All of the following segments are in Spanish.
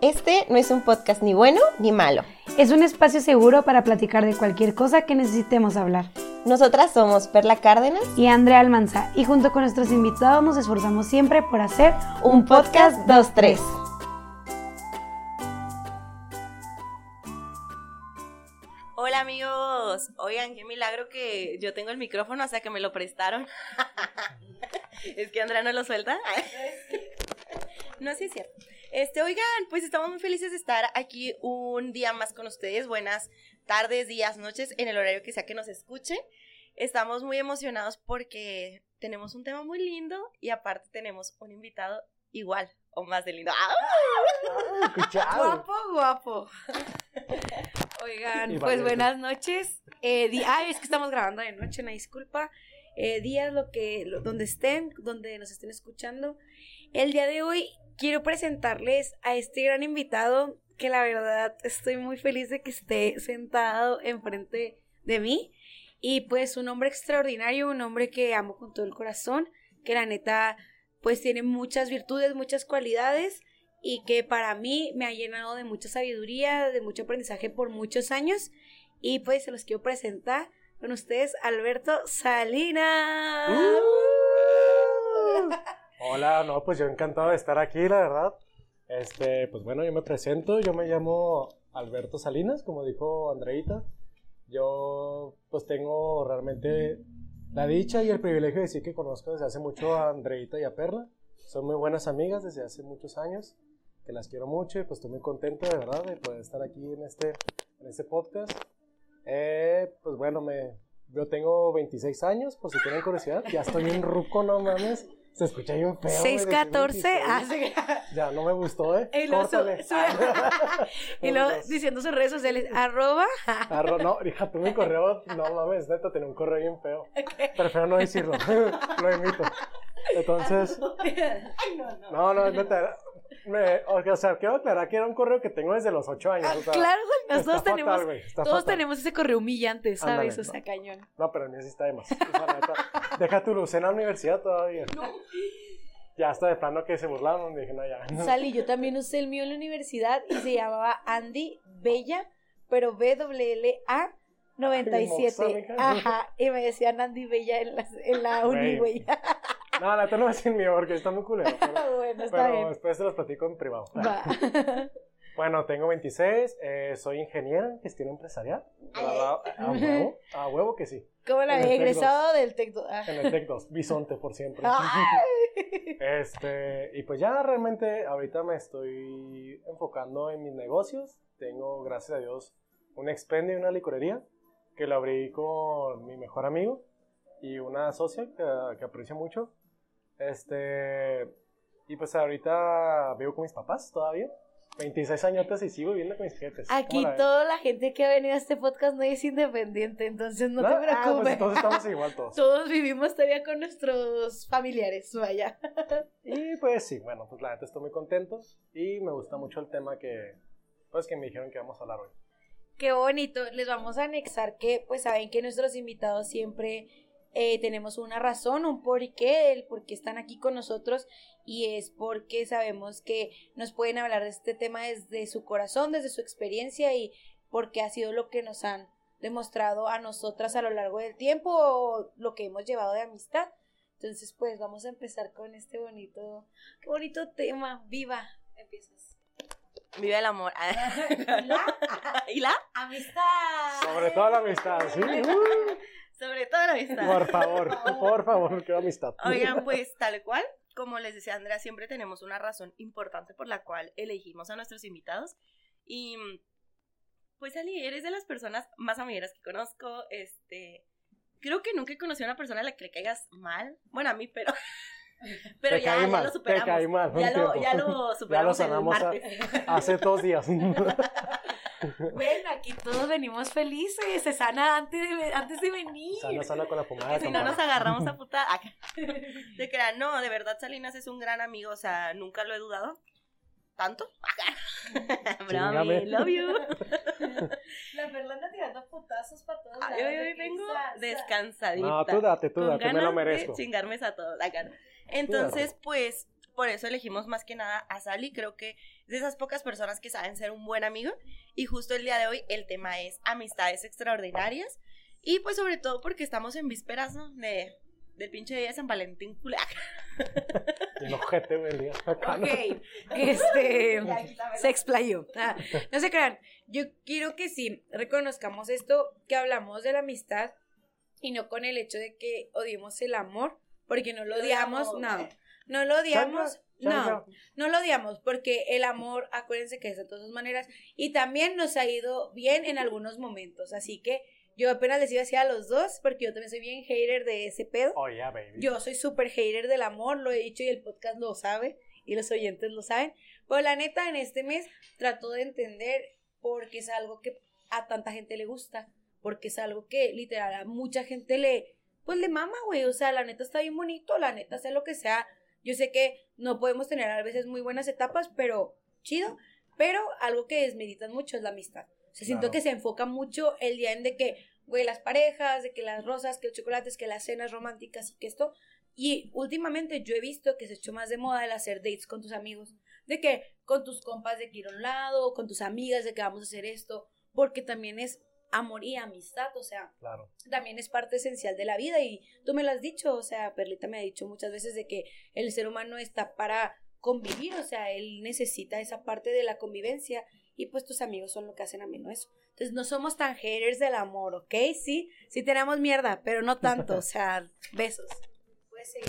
Este no es un podcast ni bueno ni malo. Es un espacio seguro para platicar de cualquier cosa que necesitemos hablar. Nosotras somos Perla Cárdenas y Andrea Almanza y junto con nuestros invitados nos esforzamos siempre por hacer un podcast 2-3. Hola amigos, oigan, qué milagro que yo tengo el micrófono, o sea que me lo prestaron. es que Andrea no lo suelta. no, sí es cierto. Este, oigan, pues estamos muy felices de estar aquí un día más con ustedes. Buenas tardes, días, noches, en el horario que sea que nos escuchen. Estamos muy emocionados porque tenemos un tema muy lindo y aparte tenemos un invitado igual o más de lindo. ¡Ah! guapo, guapo. Oigan, pues buenas noches. Eh, ay, es que estamos grabando de noche, una disculpa. Eh, días, lo que, donde estén, donde nos estén escuchando. El día de hoy quiero presentarles a este gran invitado que la verdad estoy muy feliz de que esté sentado enfrente de mí. Y pues un hombre extraordinario, un hombre que amo con todo el corazón, que la neta pues tiene muchas virtudes, muchas cualidades y que para mí me ha llenado de mucha sabiduría, de mucho aprendizaje por muchos años. Y pues se los quiero presentar con ustedes, Alberto Salinas. ¡Uh! Hola, no, pues yo encantado de estar aquí, la verdad. Este, pues bueno, yo me presento, yo me llamo Alberto Salinas, como dijo Andreita. Yo pues tengo realmente la dicha y el privilegio de decir que conozco desde hace mucho a Andreita y a Perla. Son muy buenas amigas desde hace muchos años, que las quiero mucho y pues estoy muy contento de verdad de poder estar aquí en este, en este podcast. Eh, pues bueno, me, yo tengo 26 años, por si tienen curiosidad, ya estoy en ruco, no mames. Se escucha bien feo. 614. Ah, Ya no me gustó, ¿eh? Y luego, y luego diciendo sus redes sociales, arroba. no, hija, tú mi correo, no mames, neta, tenía un correo bien feo. Prefiero no decirlo, lo imito. Entonces. Ay, no, no. No, no, neta, me, o sea, quiero aclarar que era un correo que tengo desde los 8 años. Ah, claro, güey, todos tenemos, todos tenemos ese correo humillante, ¿sabes? o sea, cañón. No, pero el mío sí está de más. deja tu luz en la universidad todavía. No. Ya está de plano que se burlaron, dije, no, ya. Salí, yo también usé el mío en la universidad y se llamaba Andy Bella, pero B-W-L-A 97. Ajá, y me decían Andy Bella en la, en la uni, güey. No, la no es el mío porque está muy culero. Pero, bueno, está pero después se los platico en privado. Bueno, tengo 26, eh, soy ingeniera en gestión empresarial. A, huevo, a huevo que sí. ¿Cómo la he egresado del Tec 2? Ah. En el Tec 2, bisonte por siempre. este, y pues ya realmente ahorita me estoy enfocando en mis negocios. Tengo, gracias a Dios, un expendio y una licorería que la abrí con mi mejor amigo y una socia que, que aprecio mucho. Este, y pues ahorita vivo con mis papás todavía. 26 años y sigo viviendo con mis jefes. Aquí toda la gente que ha venido a este podcast no es independiente, entonces no, te preocupes. Ah, pues todos estamos igual todos. todos vivimos todavía con nuestros familiares, vaya. y pues sí, bueno, pues la neta estoy muy contento y me gusta mucho el tema que, pues que me dijeron que vamos a hablar hoy. Qué bonito, les vamos a anexar que, pues saben que nuestros invitados siempre eh, tenemos una razón, un porqué, el por qué están aquí con nosotros y es porque sabemos que nos pueden hablar de este tema desde su corazón, desde su experiencia y porque ha sido lo que nos han demostrado a nosotras a lo largo del tiempo o lo que hemos llevado de amistad. Entonces, pues vamos a empezar con este bonito, qué bonito tema. Viva, empiezas. Viva el amor. ¿Y la? Amistad. Sobre todo la amistad, sí. Sobre todo la amistad. Por favor, por favor, qué amistad. Oigan, pues tal cual, como les decía Andrea, siempre tenemos una razón importante por la cual elegimos a nuestros invitados. Y pues Ali, eres de las personas más amigas que conozco. Este, creo que nunca he conocido a una persona a la que le caigas mal. Bueno, a mí, pero. Pero ya, ya, lo superamos. Te caí mal, ya, lo, ya, lo, superamos. Ya lo sanamos hace dos días. Bueno, aquí todos venimos felices, se sana antes de, antes de venir. Sana, sana con la pomada. si no nos agarramos a puta. De que no, de verdad Salinas es un gran amigo, o sea, nunca lo he dudado. ¿Tanto? Bravo, love you. La Fernanda tirando putazos para todos Ay, hoy, hoy vengo descansadita. No, tú date, tú date, me lo merezco. chingarme a todos. Entonces, pues, por eso elegimos más que nada a Sally. Creo que es de esas pocas personas que saben ser un buen amigo. Y justo el día de hoy el tema es amistades extraordinarias. Y pues sobre todo porque estamos en vísperas, ¿no? De, del pinche día de San Valentín culac. El ojete, güey. Ok, este, se explayó. Ah, no se crean, yo quiero que sí reconozcamos esto, que hablamos de la amistad y no con el hecho de que odiemos el amor, porque no lo odiamos, no, no lo odiamos, no, no lo odiamos, porque el amor, acuérdense que es de todas maneras, y también nos ha ido bien en algunos momentos, así que yo apenas les iba a decir a los dos, porque yo también soy bien hater de ese pedo. Oh, yeah, baby. Yo soy súper hater del amor, lo he dicho y el podcast lo sabe y los oyentes lo saben. Pero la neta, en este mes trato de entender porque es algo que a tanta gente le gusta, porque es algo que literal a mucha gente le, pues le mama, güey. O sea, la neta está bien bonito, la neta sea lo que sea. Yo sé que no podemos tener a veces muy buenas etapas, pero chido. Pero algo que desmeditan mucho es la amistad. O sea, siento Claro. que se enfoca mucho el día en de que, güey, las parejas, de que las rosas, que los chocolates, que las cenas románticas y que esto. Y últimamente yo he visto que se hecho más de moda el hacer dates con tus amigos. De que con tus compas de que ir a un lado, con tus amigas de que vamos a hacer esto. Porque también es amor y amistad, o sea, Claro. también es parte esencial de la vida y tú me lo has dicho, o sea, Perlita me ha dicho muchas veces de que el ser humano está para convivir, o sea, él necesita esa parte de la convivencia y pues tus amigos son lo que hacen ameno eso. Entonces no somos tan haters del amor, ¿ok? Sí, sí tenemos mierda, pero no tanto, o sea, besos.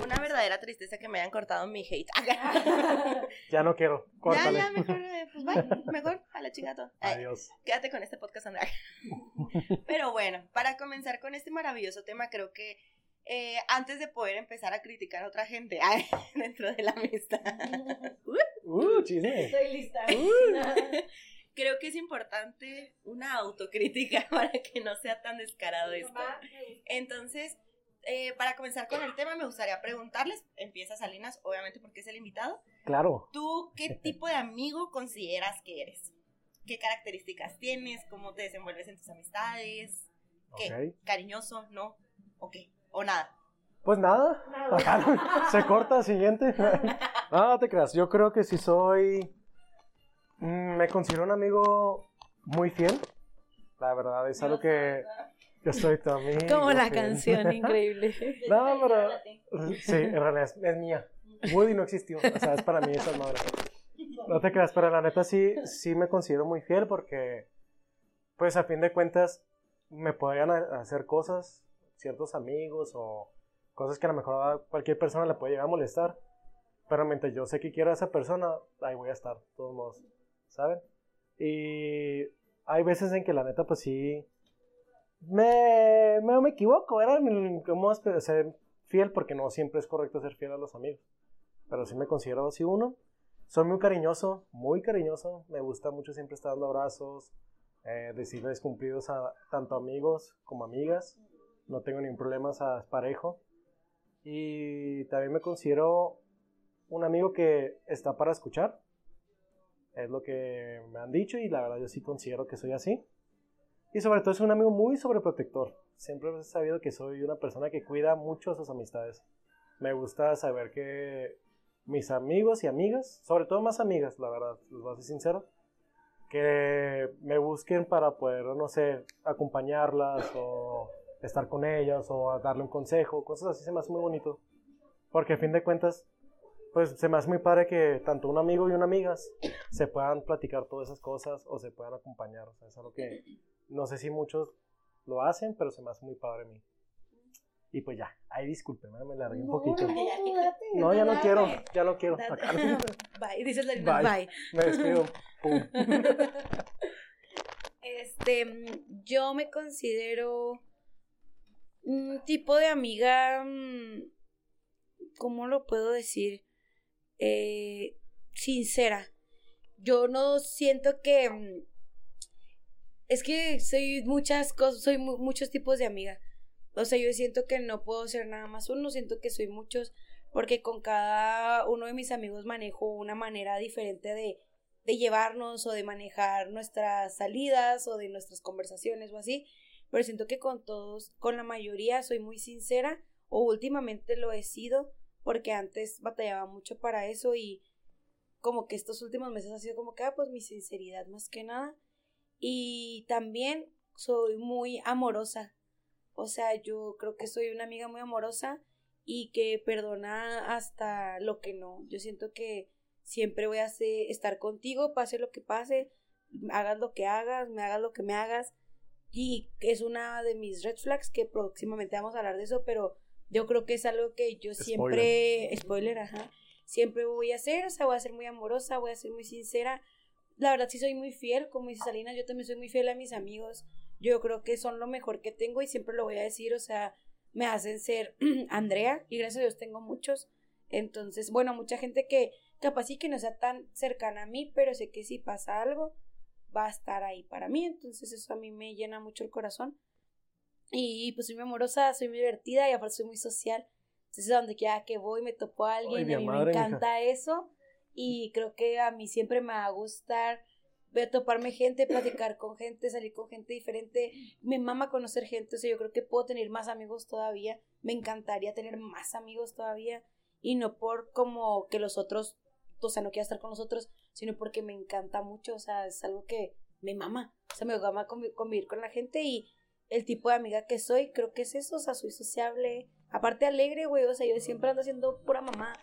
Una verdadera tristeza que me hayan cortado mi hate. Ya no quiero. ya, Córtale. ya, mejor, eh, pues bye, mejor a la chingada. Adiós. Quédate con este podcast, Andrea. Pero bueno, para comenzar con este maravilloso tema, creo que eh, antes de poder empezar a criticar a otra gente ay, dentro de la amistad, Uh, chisme. Estoy lista. creo que es importante una autocrítica para que no sea tan descarado esto. Entonces, eh, para comenzar con el tema, me gustaría preguntarles, empieza Salinas, obviamente porque es el invitado, Claro. ¿tú qué tipo de amigo consideras que eres? ¿Qué características tienes? ¿Cómo te desenvuelves en tus amistades? ¿Qué? ¿Cariñoso? ¿No? ¿O qué? ¿O nada? Pues nada. Ajá, Se corta, siguiente. No, te creas. Yo creo que sí soy. mm, Me considero un amigo muy fiel. La verdad, es algo que. Yo soy tu amigo. Como la fiel. canción, increíble. No, pero. Sí, en realidad es, es mía. Woody no existió. O sea, es para mí esa madre. No te creas, pero la neta sí, sí me considero muy fiel porque. Pues a fin de cuentas, me podrían hacer cosas, ciertos amigos o cosas que a lo mejor a cualquier persona le puede llegar a molestar. Pero mientras yo sé que quiero a esa persona, ahí voy a estar, de todos modos, ¿saben? Y hay veces en que la neta, pues sí, me, me, me equivoco, ¿verdad? ¿Cómo es que ser fiel? Porque no siempre es correcto ser fiel a los amigos. Pero sí me considero así uno. Soy muy cariñoso, muy cariñoso. Me gusta mucho siempre estar dando abrazos, eh, decirles cumplidos a tanto amigos como amigas. No tengo ningún problema, a parejo. Y también me considero un amigo que está para escuchar. Es lo que me han dicho y la verdad yo sí considero que soy así. Y sobre todo es un amigo muy sobreprotector. Siempre he sabido que soy una persona que cuida mucho a sus amistades. Me gusta saber que mis amigos y amigas, sobre todo más amigas, la verdad, les voy a ser sincero, que me busquen para poder, no sé, acompañarlas o estar con ellas o darle un consejo, cosas así se me hace muy bonito. Porque a fin de cuentas, pues se me hace muy padre que tanto un amigo y una amiga se puedan platicar todas esas cosas o se puedan acompañar. O sea, es algo que no sé si muchos lo hacen, pero se me hace muy padre a mí. Y pues ya, ahí discúlpenme, me largué un poquito. No, ya no quiero, ya no quiero. Bye, dices la Bye. bye. Me despido. Pum. Este, mm, yo me considero un tipo de amiga, mm, ¿cómo lo puedo decir? Eh, sincera. Yo no siento que... Es que soy muchas cosas, soy mu- muchos tipos de amiga. O sea, yo siento que no puedo ser nada más uno, siento que soy muchos, porque con cada uno de mis amigos manejo una manera diferente de, de llevarnos o de manejar nuestras salidas o de nuestras conversaciones o así, pero siento que con todos, con la mayoría soy muy sincera o últimamente lo he sido porque antes batallaba mucho para eso y como que estos últimos meses ha sido como que, ah, pues mi sinceridad más que nada. Y también soy muy amorosa. O sea, yo creo que soy una amiga muy amorosa y que perdona hasta lo que no. Yo siento que siempre voy a estar contigo, pase lo que pase, hagas lo que hagas, me hagas lo que me hagas. Y es una de mis red flags que próximamente vamos a hablar de eso, pero yo creo que es algo que yo siempre, spoiler, ajá, siempre voy a hacer, o sea, voy a ser muy amorosa, voy a ser muy sincera. La verdad sí soy muy fiel, como dice Salina, yo también soy muy fiel a mis amigos. Yo creo que son lo mejor que tengo y siempre lo voy a decir, o sea, me hacen ser Andrea y gracias a Dios tengo muchos. Entonces, bueno, mucha gente que capaz sí que no sea tan cercana a mí, pero sé que si pasa algo, va a estar ahí para mí. Entonces eso a mí me llena mucho el corazón. Y pues soy muy amorosa, soy muy divertida y aparte soy muy social. Entonces a donde quiera que voy me topo a alguien y a mí me encanta eso. Y creo que a mí siempre me va a gustar ver toparme gente, platicar con gente, salir con gente diferente. Me mama conocer gente, o sea, yo creo que puedo tener más amigos todavía. Me encantaría tener más amigos todavía. Y no por como que los otros, o sea, no quiera estar con los otros, sino porque me encanta mucho, o sea, es algo que me mama. O sea, me mama convivir con la gente y el tipo de amiga que soy, creo que es eso, o sea, soy sociable, aparte alegre, güey, o sea, yo siempre ando haciendo pura mamá.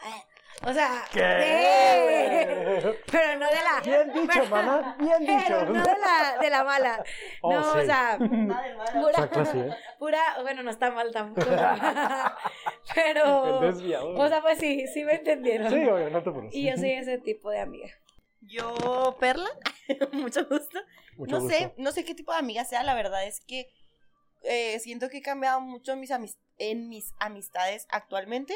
O sea, ¿Qué? pero no de la Bien dicho, mamá, bien dicho. no de la de la mala. Oh, no, o sea, pura, pura, bueno, no está mal tampoco. pero o sea, pues sí, sí me entendieron. Sí, oye, no te pones. Y yo soy ese tipo de amiga. Yo, Perla, mucho gusto. no sé, no sé qué tipo de amiga sea, la verdad es que eh, siento que he cambiado mucho mis, en mis amistades actualmente.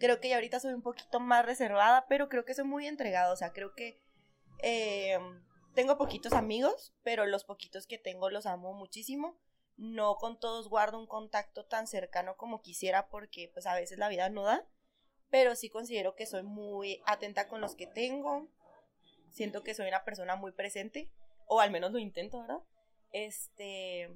Creo que ya ahorita soy un poquito más reservada, pero creo que soy muy entregada. O sea, creo que eh, tengo poquitos amigos, pero los poquitos que tengo los amo muchísimo. No con todos guardo un contacto tan cercano como quisiera porque pues a veces la vida no da. Pero sí considero que soy muy atenta con los que tengo. Siento que soy una persona muy presente. O al menos lo intento, ¿verdad? Este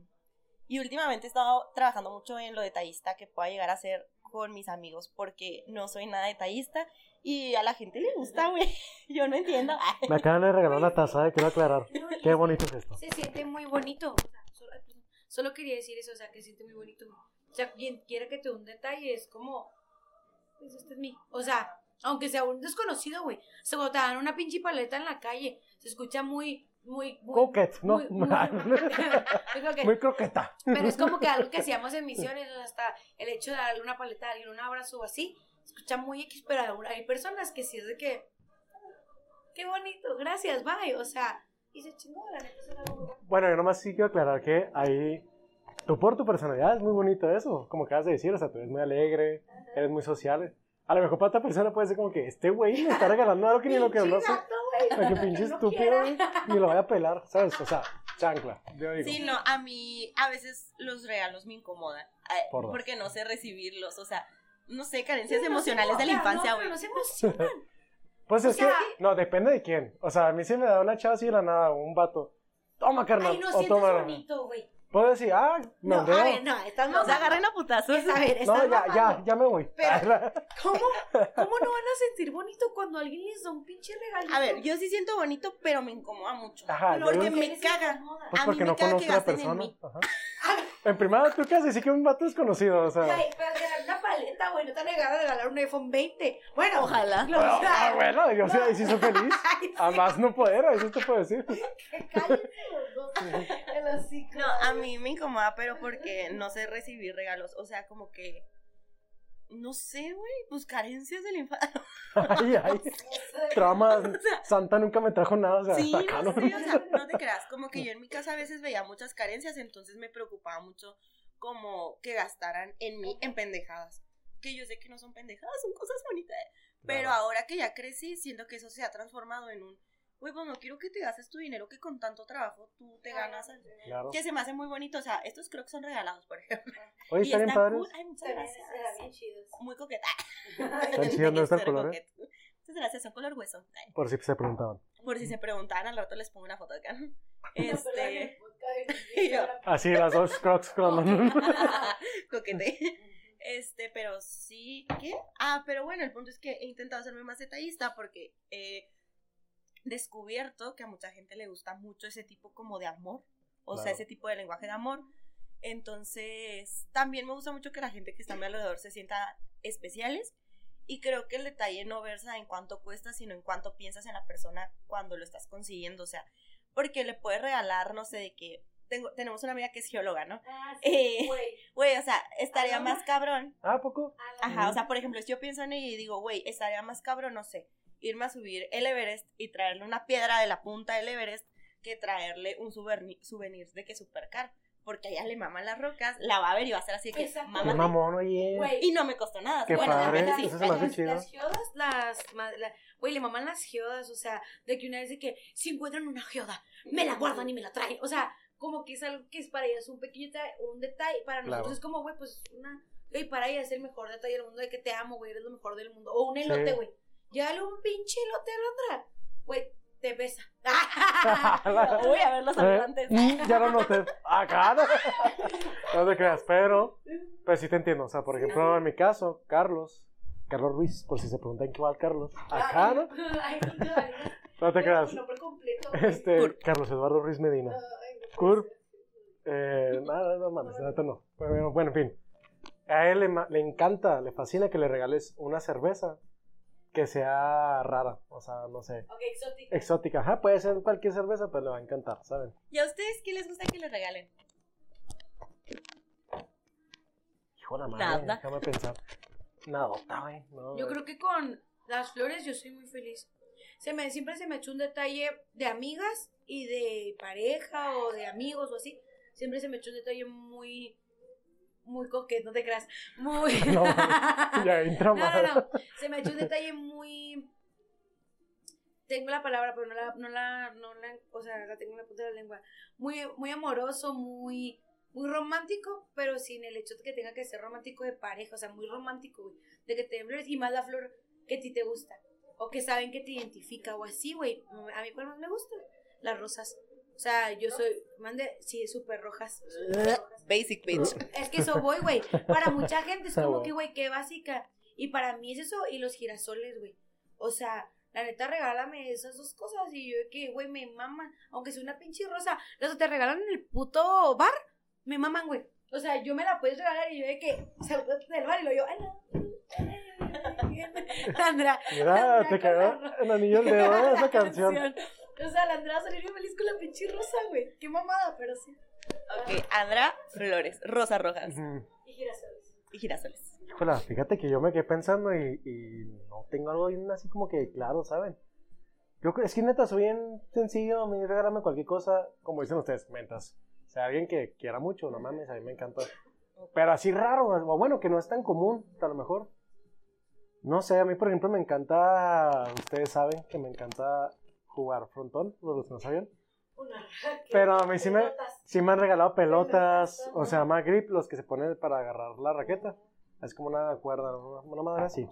y últimamente he estado trabajando mucho en lo detallista que pueda llegar a ser con mis amigos porque no soy nada detallista y a la gente le gusta, güey. Yo no entiendo. Me acaban de regalar una taza, eh, quiero aclarar. Qué bonito es esto. Se siente muy bonito. solo, quería decir eso, o sea, que se siente muy bonito. O sea, quien quiera que te dé un detalle es como, pues este es mí. O sea, aunque sea un desconocido, güey. O sea, cuando te dan una pinche paleta en la calle, se escucha muy, muy, muy coquet, ¿no? Muy, muy, croqueta. Pero es como que algo que hacíamos en misiones, o sea, hasta el hecho de darle una paleta a alguien, un abrazo o así, escucha muy X, pero hay personas que sí es de que, qué bonito, gracias, bye, o sea, y se chingó, la neta Bueno, yo nomás sí quiero aclarar que ahí, tú por tu personalidad es muy bonito eso, como acabas de decir, o sea, tú eres muy alegre, eres muy social, a lo mejor para otra persona puede ser como que este güey me está regalando algo que ni lo que no sé. Que pinche estúpido, ni lo voy a pelar, ¿sabes? O sea, chancla. Yo digo. Sí, no, a mí a veces los regalos me incomodan. porque no sé recibirlos, o sea, no sé, carencias emocionales de la infancia, güey. No, se emocionan. Pues es que, no, depende de quién. O sea, a mí sí me da una chava así de la nada, un vato. Toma, carnal. Ay, no, o toma. bonito, güey. Puedo decir, ah, no, a ver, no, estás no, se agarren a putazos. a ver, no, ya, ya, ya me voy. Pero, ¿cómo, ¿cómo no van a sentir bonito cuando alguien les da un pinche regalito? A ver, yo sí siento bonito, pero me incomoda mucho. Ajá, porque me caga. Pues porque no conozco a la persona. Ajá. En primera, tú qué haces, sí que un vato desconocido, o sea. Ay, pero regalar una paleta, güey, no te han negado a regalar un iPhone 20. Bueno, ojalá. Bueno, ah, bueno, yo sí, ahí sí soy feliz. A más no poder, eso te puedo decir. No, a mí me incomoda, pero porque no sé recibir regalos, o sea, como que no sé, güey, pues carencias del infancia. ay, ay. Traumas. Santa nunca me trajo nada. O sea, sí, no, sé, o sea, no te creas. Como que yo en mi casa a veces veía muchas carencias, entonces me preocupaba mucho como que gastaran en mí en pendejadas. Que yo sé que no son pendejadas, son cosas bonitas. Pero ahora que ya crecí, siento que eso se ha transformado en un güey, pues no quiero que te gastes tu dinero que con tanto trabajo tú te ganas. Claro. Que se me hace muy bonito. O sea, estos creo que son regalados, por ejemplo. Oye, están bien padres. Ay, muchas gracias. Bien chidos. Muy coqueta. Están chidos, ¿no está el color? Eh? Muchas gracias, son color hueso. Por si se preguntaban. Por si se preguntaban, al rato les pongo una foto acá. Este. Así, las dos crocs con Coquete. Este, pero sí, ¿qué? Ah, pero bueno, el punto es que he intentado hacerme más detallista porque he descubierto que a mucha gente le gusta mucho ese tipo como de amor, o sea, ese tipo de lenguaje de amor. Entonces, también me gusta mucho que la gente que está a mi alrededor se sienta especiales y creo que el detalle no versa en cuánto cuesta, sino en cuánto piensas en la persona cuando lo estás consiguiendo, o sea, porque le puedes regalar, no sé, de que tengo, tenemos una amiga que es geóloga, ¿no? Ah, Eh, güey. Güey, o sea, estaría ¿Aloma? más cabrón ¿Ah, ¿a poco? Ajá, o sea, por ejemplo, si yo pienso en ella y digo, güey, estaría más cabrón, no sé, irme a subir el Everest y traerle una piedra de la punta del Everest que traerle un souvenir, souvenir de que super caro. Porque a ella le maman las rocas, la va a ver y va a ser así de que, mamá. mamón, oye. Güey. Y no me costó nada. Qué bueno, de padre, repente sí. eso se me hace las, chido. las geodas, las, ma- la- güey, le maman las geodas, o sea, de que una vez de que si encuentran una geoda, me la guardan y me la traen, o sea, como que es algo que es para ellas un pequeño detalle, un detalle, para nosotros Claro. es como, güey, pues una, güey, para ellas es el mejor detalle del mundo, de que te amo, güey, eres lo mejor del mundo, o un elote, Sí. Güey, llévale un pinche elote a la otra, güey, te besa. Uy, a ver los Eh, habitantes. mm, ya lo noté. Acá no. No te creas, pero pues sí te entiendo. O sea, por ejemplo, en mi caso, Carlos, Carlos Ruiz, por si se preguntan qué va el Carlos. Acá no. No, No te no, creas. Este. Carlos Eduardo Ruiz Medina. No ser. Eh, nada, no mames, neta no. Bueno, bueno, en fin. A él le, le encanta, le fascina que le regales una cerveza que sea rara. O sea, no sé, Ok, exótica. exótica. Ajá, puede ser cualquier cerveza, pero le va a encantar, ¿saben? ¿Y a ustedes qué les gusta que les regalen? Hijo de la madre, Nada. déjame pensar. Nadota, güey. No, Yo creo que con las flores yo soy muy feliz. Se me, siempre se me echó un detalle de amigas y de pareja o de amigos o así. Siempre se me echó un detalle muy, muy coqueto, no te creas. Muy... No, ya entra mal. no, no. Se me echó un detalle muy... Tengo la palabra, pero no la, no la, no la, o sea, la tengo en la punta de la lengua. Muy, muy amoroso, muy, muy romántico, pero sin el hecho de que tenga que ser romántico de pareja, o sea, muy romántico, güey. De que te den flores y más la flor que a ti te gusta. O que saben que te identifica, o así, güey. A mí cuál más me gusta, las rosas. O sea, yo soy, mande, sí, súper rojas. súper rojas. Basic bitch. Es que eso voy, güey. Para mucha gente es Ah, como que, güey, qué básica. Y para mí es eso y los girasoles, güey. O sea, la neta, regálame esas dos cosas. Y yo de que, güey, me maman. Aunque sea una pinche rosa. Los que te regalan en el puto bar, me maman, güey. O sea, yo me la puedes regalar y yo de que salgo del bar y lo yo, ay, no. Sandra. Mira, te cagó el anillo de esa canción. O sea, la Andrea va a salir bien feliz con la pinche rosa, güey. Qué mamada, pero sí. Ok, Andra, flores, rosas rojas Ujú. Y girasoles. y girasoles. Híjola, fíjate que yo me quedé pensando y, y no tengo algo bien así como que claro, ¿saben? Yo creo, es que neta, soy bien sencillo, a mí regálame cualquier cosa, como dicen ustedes, mentas. O sea, alguien que quiera mucho, no mames, a mí me encanta. Pero así raro, o bueno, que no es tan común, a lo mejor. No sé, a mí por ejemplo me encanta, ustedes saben que me encanta jugar frontón, los que no raqueta. Pero a mí sí me, sí me han regalado pelotas, o sea, más grip, los que se ponen para agarrar la raqueta. Es como una cuerda, una, una madre así.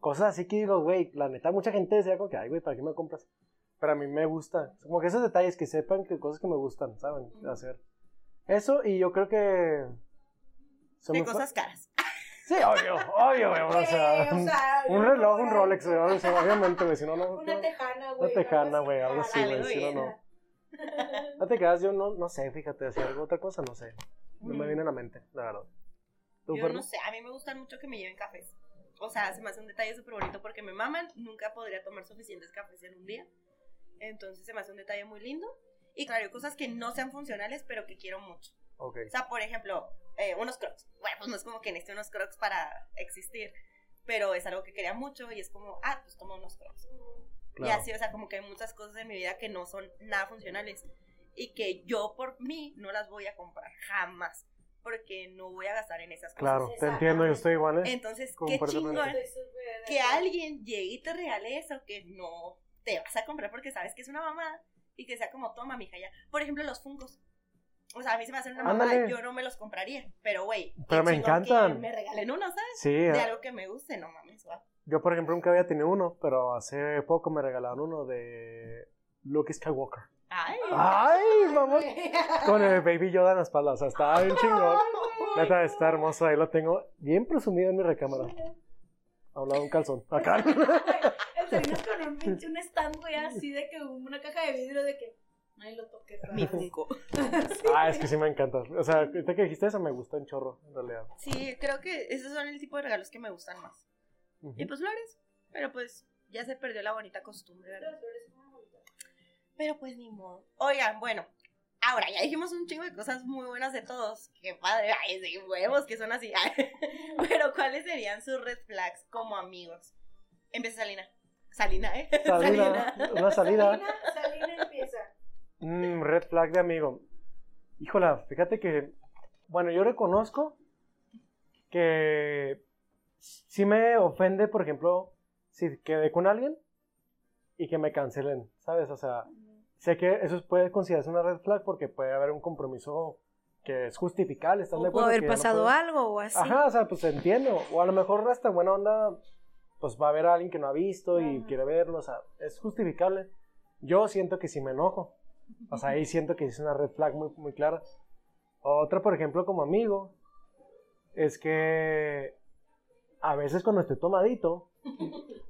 Cosas así que digo, güey, la neta, mucha gente decía como que, ay, güey, ¿para qué me compras? Pero a mí me gusta. Como que esos detalles que sepan que cosas que me gustan, ¿saben? Hacer. Eso, y yo creo que. De cosas caras. Sí, obvio, obvio, güey. O sea, o sea, un reloj, no un Rolex, obviamente, güey. Si no, no. Una no- tejana, güey. Una tejana, güey, algo así, güey. Si no, güey. no. No te quedas, yo no, no sé, fíjate, hacer algo, otra cosa, no sé. No me Mm. viene a la mente, la verdad. ¿Tú, Yo no sé, a mí me gustan mucho que me lleven cafés. O sea, se me hace un detalle súper bonito porque me maman. Nunca podría tomar suficientes cafés en un día. Entonces se me hace un detalle muy lindo. Y claro, cosas que no sean funcionales, pero que quiero mucho. Ok. O sea, por ejemplo, eh, unos crocs. Bueno, pues no es como que necesite unos crocs para existir. Pero es algo que quería mucho y es como, ah, pues toma unos crocs. Y Claro. así, o sea, como que hay muchas cosas en mi vida que no son nada funcionales. Y que yo por mí no las voy a comprar jamás. Porque no voy a gastar en esas cosas. Claro, te entiendo, yo estoy igual, ¿eh? Entonces, qué chingón que alguien llegue y te regale eso que no te vas a comprar porque sabes que es una mamada y que sea como, toma, mija, ya. Por ejemplo, los fungos. O sea, a mí se me hacen una mamada, yo no me los compraría. Pero, güey, Pero me encantan. que me regalen uno, ¿sabes? Sí, De eh, algo que me guste, no mames, guau. Yo por ejemplo nunca había tenido uno, pero hace poco me regalaron uno de Luke Skywalker. Ay. Ay, vamos. Con el Baby Yoda en la espalda. O sea, está bien chingón. Neta, está hermoso. Ahí lo tengo bien presumido en mi recámara. A un lado un calzón. Acá. Con un pinche un stand, güey, así de que una caja de vidrio de que. Ay, lo toqué. Mi Funko. Ah, es que sí me encanta. O sea, ahorita que dijiste eso me gustó en chorro, en realidad. Sí, creo que esos son el tipo de regalos que me gustan más. Y pues flores. Pero pues ya se perdió la bonita costumbre, ¿verdad? Pero pues ni modo. Oigan, bueno. Ahora, ya dijimos un chingo de cosas muy buenas de todos. Qué padre. Ay, sí, huevos que son así. Pero ¿cuáles serían sus red flags como amigos? Empieza Salina. Salina, ¿eh? Salida, una salida. Salina, Salina empieza. Mm, red flag de amigo. Híjola, fíjate que, bueno, yo reconozco que sí me ofende, por ejemplo, si quedé con alguien y que me cancelen, ¿sabes? O sea, sé que eso puede considerarse una red flag porque puede haber un compromiso que es justificable, ¿estás de O pudo acuerdo? haber no pasado algo o así. Ajá, o sea, pues entiendo. O a lo mejor hasta buena onda, pues va a haber alguien que no ha visto y Ajá. quiere verlo, o sea, es justificable. Yo siento que si me enojo, o sea, ahí siento que es una red flag muy, muy clara. Otra, por ejemplo, como amigo, es que a veces cuando estoy tomadito,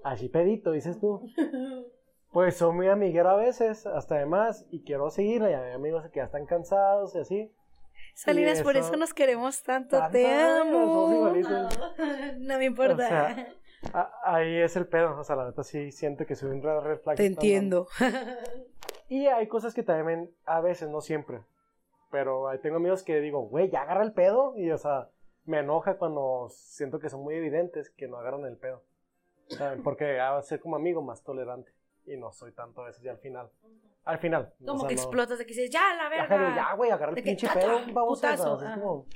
así pedito, dices tú, pues soy muy amiguero a veces, hasta además, y quiero seguirla, y hay amigos que ya están cansados y así. Salinas, por eso- nos queremos tanto. Tanto, Te amo. No me importa. O sea, A- ahí es el pedo, o sea, la neta sí siento que soy un red flag. Te entiendo. Y hay cosas que también, a veces, no siempre, pero ahí tengo amigos que digo, güey, ya agarra el pedo, y o sea, me enoja cuando siento que son muy evidentes que no agarran el pedo. O sea, porque a ser como amigo más tolerante, y no soy tanto a veces, y al final, al final. o Como sea, que no- explotas de que dices, ya, la verga. ya, güey, agarra el pinche ¡ah, pedo, ah, o sea, es ajá. como-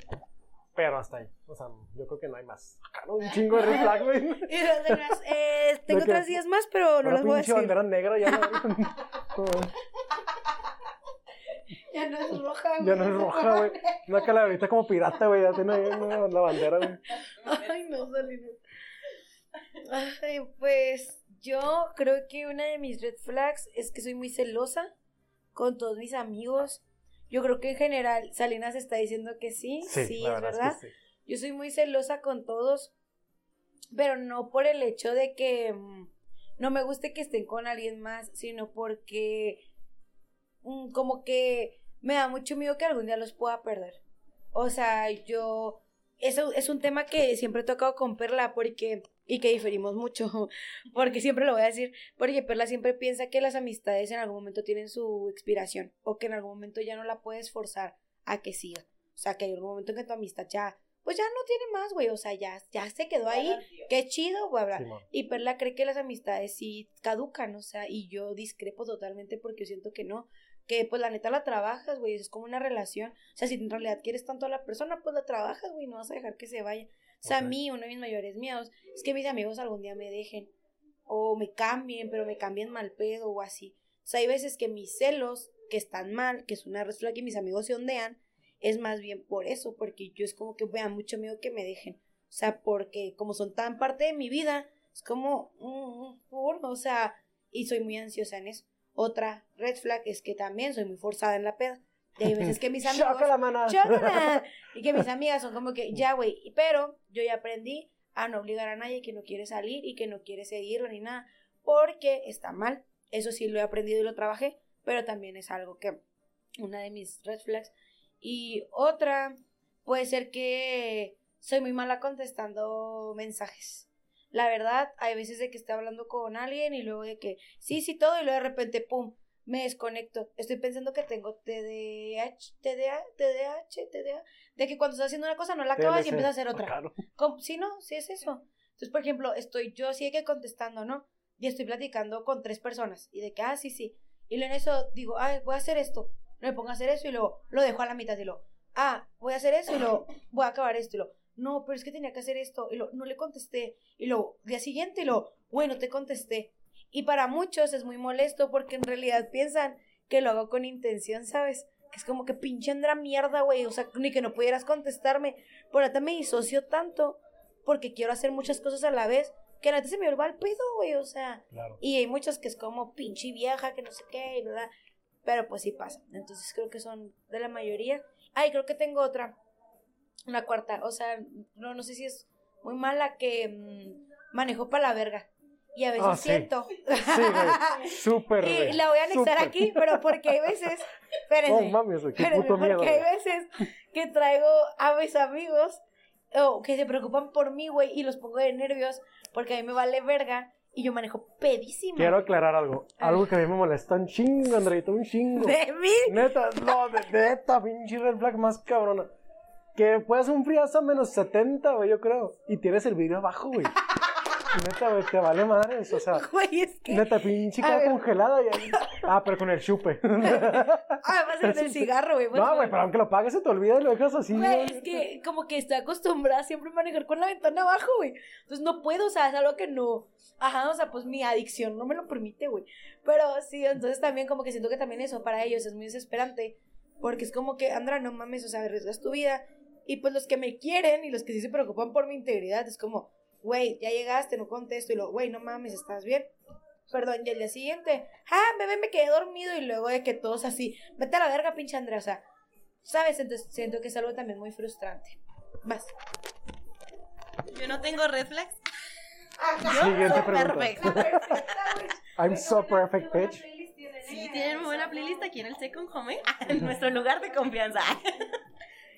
Pero hasta ahí, o sea, yo creo que no hay más. Acá, ¿no? Un chingo de red güey. Y las demás, eh, tengo otras días más, pero no las voy a pinche decir. bandera negra ya no, Ya no es roja, ya no es roja, güey. Una calaverita como pirata, güey. Ya tiene una- la bandera, güey. Ay, no, Salinas. Ay, pues yo creo que una de mis red flags es que soy muy celosa con todos mis amigos. Yo creo que en general Salinas está diciendo que sí, sí, es verdad verdad. que sí. Yo soy muy celosa con todos, pero no por el hecho de que mm, no me guste que estén con alguien más, sino porque mm, como que me da mucho miedo que algún día los pueda perder. O sea, yo eso es un tema que siempre he tocado con Perla porque y que diferimos mucho, porque siempre lo voy a decir, porque Perla siempre piensa que las amistades en algún momento tienen su expiración o que en algún momento ya no la puedes forzar a que siga. O sea, que hay un momento en que tu amistad ya pues ya no tiene más, güey, o sea, ya ya se quedó ahí, qué chido. Simón. Y Perla cree que las amistades sí caducan, o sea, y yo discrepo totalmente porque yo siento que no, que pues la neta la trabajas, güey, es como una relación, o sea, si en realidad quieres tanto a la persona, pues la trabajas, güey, no vas a dejar que se vaya. O sea, a mí uno de mis mayores miedos es que mis amigos algún día me dejen o me cambien, pero me cambien mal pedo o así. O sea, hay veces que mis celos, que están mal, que es una flag que mis amigos se ondean, es más bien por eso, porque yo es como que me da mucho miedo que me dejen. O sea, porque como son tan parte de mi vida, es como, mm, por, o sea, y soy muy ansiosa en eso. Otra red flag es que también soy muy forzada en la peda. Y hay veces que mis amigos... Y que mis amigas son como que, ya, güey. Pero yo ya aprendí a no obligar a nadie que no quiere salir y que no quiere seguirlo ni nada. Porque está mal. Eso sí lo he aprendido y lo trabajé. Pero también es algo que. Una de mis red flags. Y otra puede ser que soy muy mala contestando mensajes. La verdad, hay veces de que estoy hablando con alguien y luego de que sí, sí, todo, y luego de repente, pum, me desconecto. Estoy pensando que tengo TDAH, TDA, TDAH, TDA, de que cuando estás haciendo una cosa no la acabas y empiezas a hacer otra. Sí, no, sí es eso. Entonces, por ejemplo, estoy yo sí que contestando, ¿no? Y estoy platicando con tres personas. Y de que, ah, sí, sí. Y luego en eso digo, ay, voy a hacer esto. Me pongo a hacer eso y luego lo dejo a la mitad y lo, ah, voy a hacer eso y luego voy a acabar esto y lo, no, pero es que tenía que hacer esto y lo, no le contesté. Y luego, día siguiente y lo, bueno, te contesté. Y para muchos es muy molesto porque en realidad piensan que lo hago con intención, ¿sabes? Que es como que pinche Andra mierda, güey. O sea, ni que no pudieras contestarme. Por ahora me disocio tanto porque quiero hacer muchas cosas a la vez que antes se me va el pedo, güey. O sea, Claro. y hay muchos que es como pinche vieja, que no sé qué, y ¿verdad? pero pues sí pasa. Entonces creo que son de la mayoría. Ay, creo que tengo otra, una cuarta, o sea, no, no sé si es muy mala que mm, manejo para la verga. Y a veces Ah, sí. siento. Sí. Súper, y la voy a anexar aquí, pero porque hay veces. Espérense. Oh, mames, güey, qué puto miedo, porque hay veces que traigo a mis amigos o que se preocupan por mí, güey, y los pongo de nervios porque a mí me vale verga y yo manejo pedísima. Quiero aclarar algo. Algo que a mí me molesta un chingo, Andreita, un chingo. De mí. Neta, no, de neta, pinche red flag más cabrona. Que puedes un friazo a menos 70, güey, yo creo. Y tienes el vidrio abajo, güey. Neta, güey, te vale madres. O sea, Güey, es que. neta, pinche A ver. congelada. Y ahí- Ah, pero con el chupe. Además en el cigarro, güey. No, güey, pero aunque lo pagues se te olvida y lo dejas así. Güey, güey. es que como que estoy acostumbrada siempre a manejar con la ventana abajo, güey. Entonces no puedo, o sea, es algo que no. Ajá, o sea, pues mi adicción no me lo permite, güey. Pero sí, entonces también como que siento que también eso para ellos es muy desesperante. Porque es como que, Andra, no mames, o sea, arriesgas tu vida. Y pues los que me quieren y los que sí se preocupan por mi integridad es como, güey, ya llegaste, no contesto. Y luego, güey, no mames, ¿estás bien? Perdón, y el día siguiente, ah, bebé, me quedé dormido. Y luego de que todos así, vete a la verga, pinche Andrea, o sea, ¿sabes? Entonces siento que es algo también muy frustrante. Vas. Yo no tengo red flags. Siguiente soy pregunta. perfecta. I'm so perfect, bitch. Sí, tienen muy buena playlist aquí en el Second Home, ¿eh? en nuestro lugar de confianza.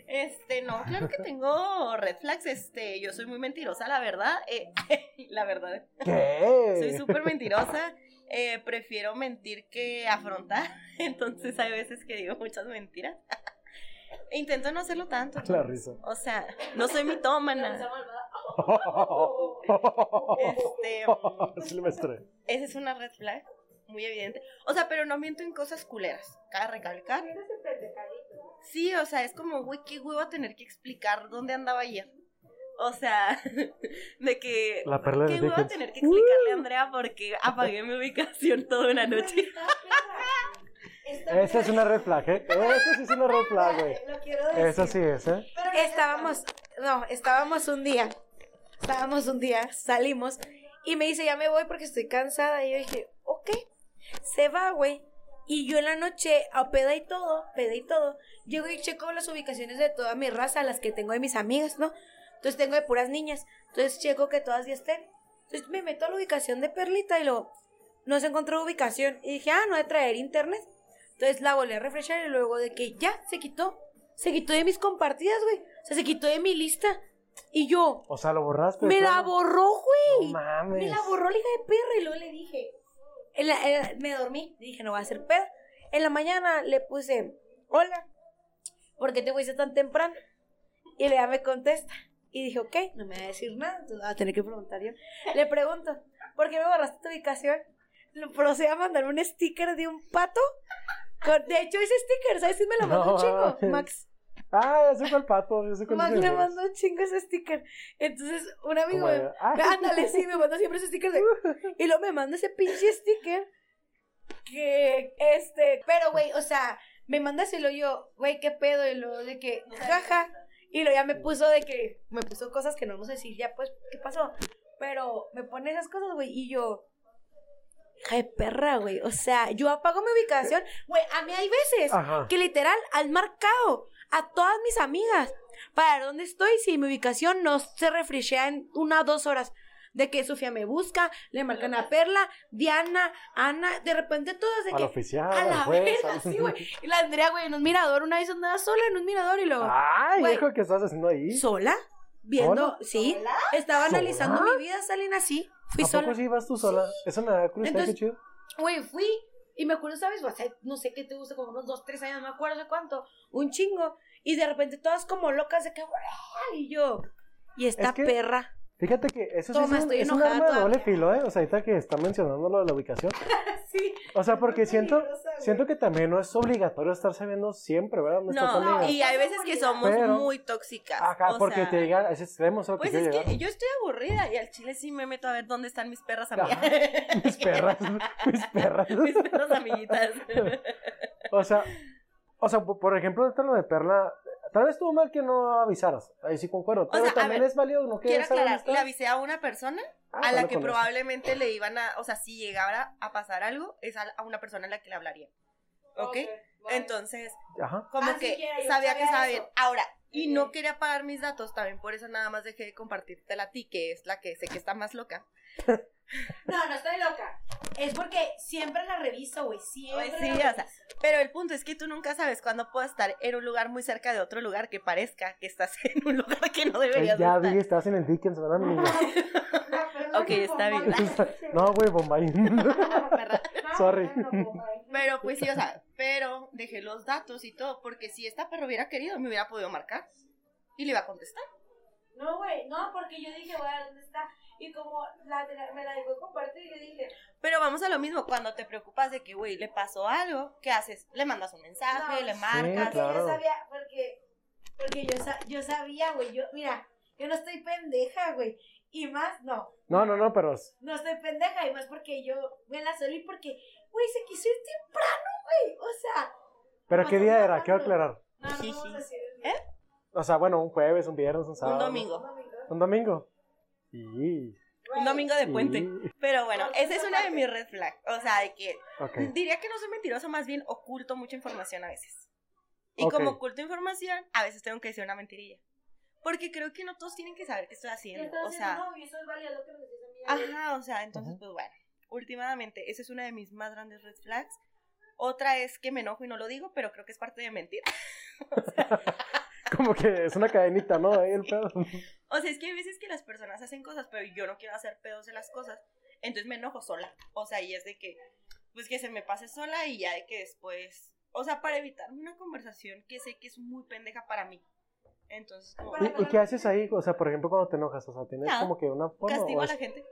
Este, no, claro que tengo red flags. Este, yo soy muy mentirosa, la verdad. eh, la verdad. ¿Qué? Soy súper mentirosa. eh, prefiero mentir que afrontar. Entonces hay veces que digo muchas mentiras. Intento no hacerlo tanto. La risa. O sea, no soy mitómana. Este, Silvestre. esa es una red flag muy evidente. O sea, pero no miento en cosas culeras. Cabe recalcar. Sí, o sea, es como, güey, qué huevo tener que explicar dónde andaba ayer. O sea, de que. La perla Qué huevo tener que explicarle a Andrea porque apagué mi ubicación toda una noche. Esa es una red flag, ¿eh? Esa sí es una red flag, güey. Lo quiero decir. Esa sí es, ¿eh? Estábamos, no, estábamos un día, estábamos un día, salimos, y me dice, ya me voy porque estoy cansada, y yo dije, ok, se va, güey. Y yo en la noche, a peda y todo, peda y todo, llego y checo las ubicaciones de toda mi raza, las que tengo de mis amigas, ¿no? Entonces tengo de puras niñas, entonces checo que todas ya estén. Entonces me meto a la ubicación de Perlita y luego, no se encontró ubicación. Y dije, ah, no he de traer internet. Entonces la volví a refrescar y luego de que ya se quitó. Se quitó de mis compartidas, güey. O sea, se quitó de mi lista. Y yo, O sea, lo borraste. me la borró, güey. No mames. me la borró la hija de perra. Y luego le dije, en la- en la- me dormí. Dije, no va a ser pedo. En la mañana le puse, hola, ¿por qué te fuiste tan temprano? Y le me contesta. Y dije, ok, no me va a decir nada, entonces voy a tener que preguntar yo. Le pregunto, ¿por qué me borraste tu ubicación? Le procede a mandar un sticker de un pato. Con- de hecho, ese sticker, ¿sabes si me lo mandó No un mames. Max. Ah, ya sé cuál pato. Ya sé cuál me el- mandó un chingo ese sticker. Entonces, un amigo Como me, ah. ándale, sí, me manda siempre ese sticker de. Y luego me manda ese pinche sticker. Que, este, pero, güey, o sea, me manda ese y lo yo, güey, qué pedo. Y luego de que, jaja. Y luego ya me puso de que, me puso cosas que no vamos a decir ya, pues, ¿qué pasó? Pero me pone esas cosas, güey, y yo. Hija de perra, güey. O sea, yo apago mi ubicación. Güey, a mí hay veces Ajá. que literal han marcado a todas mis amigas para ver dónde estoy si mi ubicación no se refreshea en una o dos horas. De que Sofía me busca, le marcan a Perla, Diana, Ana, de repente todas de Al que. oficial, a la verga, sí, güey. Y la Andrea, güey, en un mirador, una vez andaba sola en un mirador y luego. Ay, Güey. hijo, ¿qué estás haciendo ahí? ¿Sola? Viendo, ¿Sola? sí. Estaba ¿Sola? analizando mi vida, salen así. Fui ¿A sola. poco sí vas tú sola? Eso me da curiosidad, Entonces- qué chido. Güey, fui y me acuerdo, ¿sabes? O sea, no sé qué te gusta, como unos dos, tres años, no me acuerdo de cuánto, un chingo. Y de repente todas como locas de que, y yo, y esta Es que- perra. Fíjate que eso sí Toma, es un, es un arma de doble filo, ¿eh? O sea, ahorita que está mencionando lo de la ubicación. Sí. O sea, porque siento, siento que también no es obligatorio estar sabiendo siempre, ¿verdad? ¿Dónde está tu No, amiga? y hay veces que somos Pero- muy tóxicas. Ajá, o porque sea, te llega a ese extremo, es a lo Pues que es que yo estoy aburrida y al chile sí me meto a ver dónde están mis perras amigas. Mis perras, mis perras. mis perras amiguitas. O sea, o sea, por ejemplo, ahorita lo de Perla, tal vez estuvo mal que no avisaras, ahí sí concuerdo, pero sea, también ver, es válido no Quiero querer saber aclarar, le avisé a una persona Ah, a la que eso. probablemente le iban a, o sea, si llegara a pasar algo, es a, a una persona a la que le hablaría. ¿ok? Entonces, Ajá. como Ah, que sabía que bien. Ahora, y no quería pagar mis datos, también por eso nada más dejé de compartirte a ti, que es la que sé que está más loca. No, no estoy loca. Es porque siempre la reviso, güey. Siempre. Pues sí, la o sea. Pero el punto es que tú nunca sabes cuándo puedo estar en un lugar muy cerca de otro lugar que parezca que estás en un lugar que no deberías ya estar. vi, estás en el Dickens, ¿verdad, mi niña? Ok, está bien. No, güey, Bombay. Sorry. Pero pues sí, o sea, pero dejé los datos y todo, porque si esta perro hubiera querido, me hubiera podido marcar y le iba a contestar. No, güey, no, porque yo dije, güey, ¿dónde está? Y como la, me la dejó compartir, yo dije, Pero vamos a lo mismo, cuando te preocupas de que, güey, le pasó algo, ¿qué haces? Le mandas un mensaje, No, le sí, marcas. porque claro. yo sabía, porque, porque yo, sa- yo sabía, güey, yo, mira, yo no estoy pendeja, güey, y más, no, No, no, no, pero no estoy pendeja, y más porque yo me la solí porque, güey, se quiso ir temprano, güey, o sea, ¿Pero qué día era? Quiero aclarar. no, no vamos a decir el día. ¿Eh? O sea, bueno, un jueves, un viernes, un Un sábado. domingo. ¿Un domingo? Sí. Un domingo de sí. puente. Pero bueno, esa es una de mis red flags. O sea, de que diría que no soy mentirosa, más bien oculto mucha información a veces. Y como oculto información, a veces tengo que decir una mentirilla. Porque creo que no todos tienen que saber qué estoy ¿Qué haciendo. O sea, No, y eso es válido lo que me decís a mí. güey. Ajá, o sea, entonces, pues bueno, últimamente, esa es una de mis más grandes red flags. Otra es que me enojo y no lo digo, pero creo que es parte de mentir. Como que es una cadenita, ¿no? Ahí el pedo. O sea, es que hay veces que las personas hacen cosas, pero yo no quiero hacer pedos de las cosas, entonces me enojo sola. O sea, y es de que, pues que se me pase sola y ya de que después, o sea, para evitarme una conversación que sé que es muy pendeja para mí. Entonces, como, ¿Y, y qué haces ahí? O sea, por ejemplo, cuando te enojas, o sea, ¿tienes como que una forma? castigo a la gente.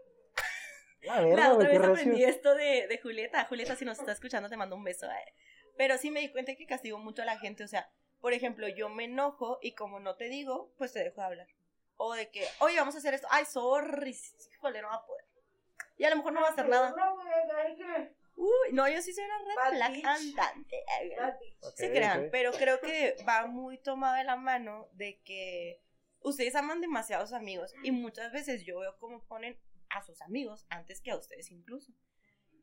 La La verga, güey, otra vez aprendí esto de, de Julieta. Julieta, si nos está escuchando, te mando un beso. eh. Pero sí me di cuenta que castigo mucho a la gente. O sea, por ejemplo, yo me enojo y como no te digo, pues te dejo de hablar. O de que, oye, vamos a hacer esto. Ay, sorry. Híjole, no va a poder. Y a lo mejor no va a hacer nada. Uy, no, yo sí soy una red flag andante. Se crean, pero creo que va muy tomado de la mano de que ustedes aman demasiado a sus amigos y muchas veces yo veo cómo ponen a sus amigos antes que a ustedes incluso.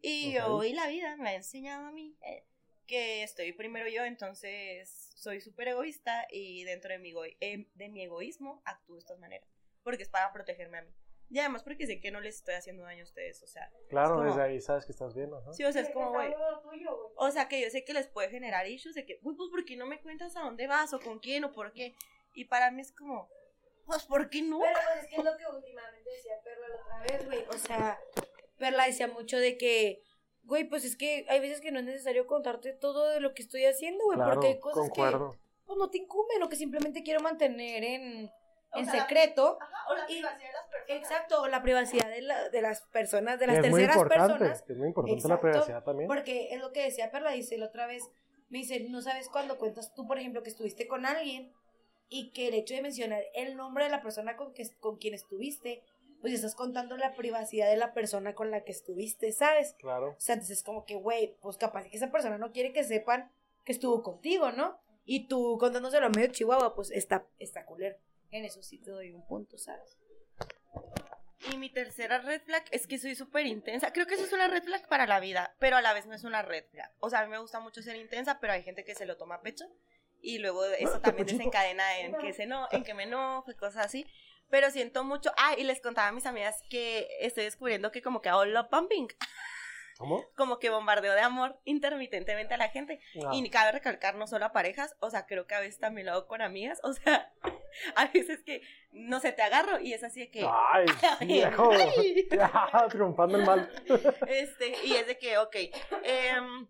Y Ok. hoy la vida me ha enseñado a mí eh, que estoy primero yo, entonces soy súper egoísta y dentro de mi, ego- em, de mi egoísmo actúo de estas maneras, porque es para protegerme a mí. Y además porque sé que no les estoy haciendo daño a ustedes, o sea, Claro, como- desde ahí sabes que estás bien, ajá. sí, o sea, es Que como, güey. o sea, que yo sé que les puede generar issues de que, uy, pues, ¿por qué no me cuentas a dónde vas o con quién o por qué? Y para mí es como, pues, ¿por qué no? Pero pues es que es lo que últimamente decía Perla la otra vez, güey. O sea, Perla decía mucho de que, güey, pues es que hay veces que no es necesario contarte todo de lo que estoy haciendo, güey, Claro, porque hay cosas concuerdo. que pues no te incumben o que simplemente quiero mantener en, en sea, secreto. Ajá, o la Y- privacidad de las personas. Exacto, la privacidad de, la- de las personas, de las es muy terceras importante, personas. es muy importante la privacidad también. Porque es lo que decía Perla, dice la otra vez, me dice, no sabes cuándo cuentas tú, por ejemplo, que estuviste con alguien y que el hecho de mencionar el nombre de la persona con, que, con quien estuviste, pues estás contando la privacidad de la persona con la que estuviste, ¿sabes? Claro. O sea, entonces es como que, güey, pues capaz que esa persona no quiere que sepan que estuvo contigo, ¿no? Y tú contándoselo a medio chihuahua, pues está, está culero. En eso sí te doy un punto, ¿sabes? Y mi tercera red flag es que soy súper intensa. Creo que eso es una red flag para la vida, pero a la vez no es una red flag. O sea, a mí me gusta mucho ser intensa, pero hay gente que se lo toma a pecho. Y luego eso también Pechito. desencadena en que, se no, en que me enojo y cosas así. Pero siento mucho. Ah, y les contaba a mis amigas que estoy descubriendo que como que hago love pumping. ¿Cómo? Como que bombardeo de amor intermitentemente a la gente. Y cabe recalcar, no solo a parejas, o sea, creo que a veces también lo hago con amigas, o sea, a veces que, no sé, te agarro y es así de que, Ay, viejo. Ay. Ya, triunfando el mal. este, y es de que, ok, em,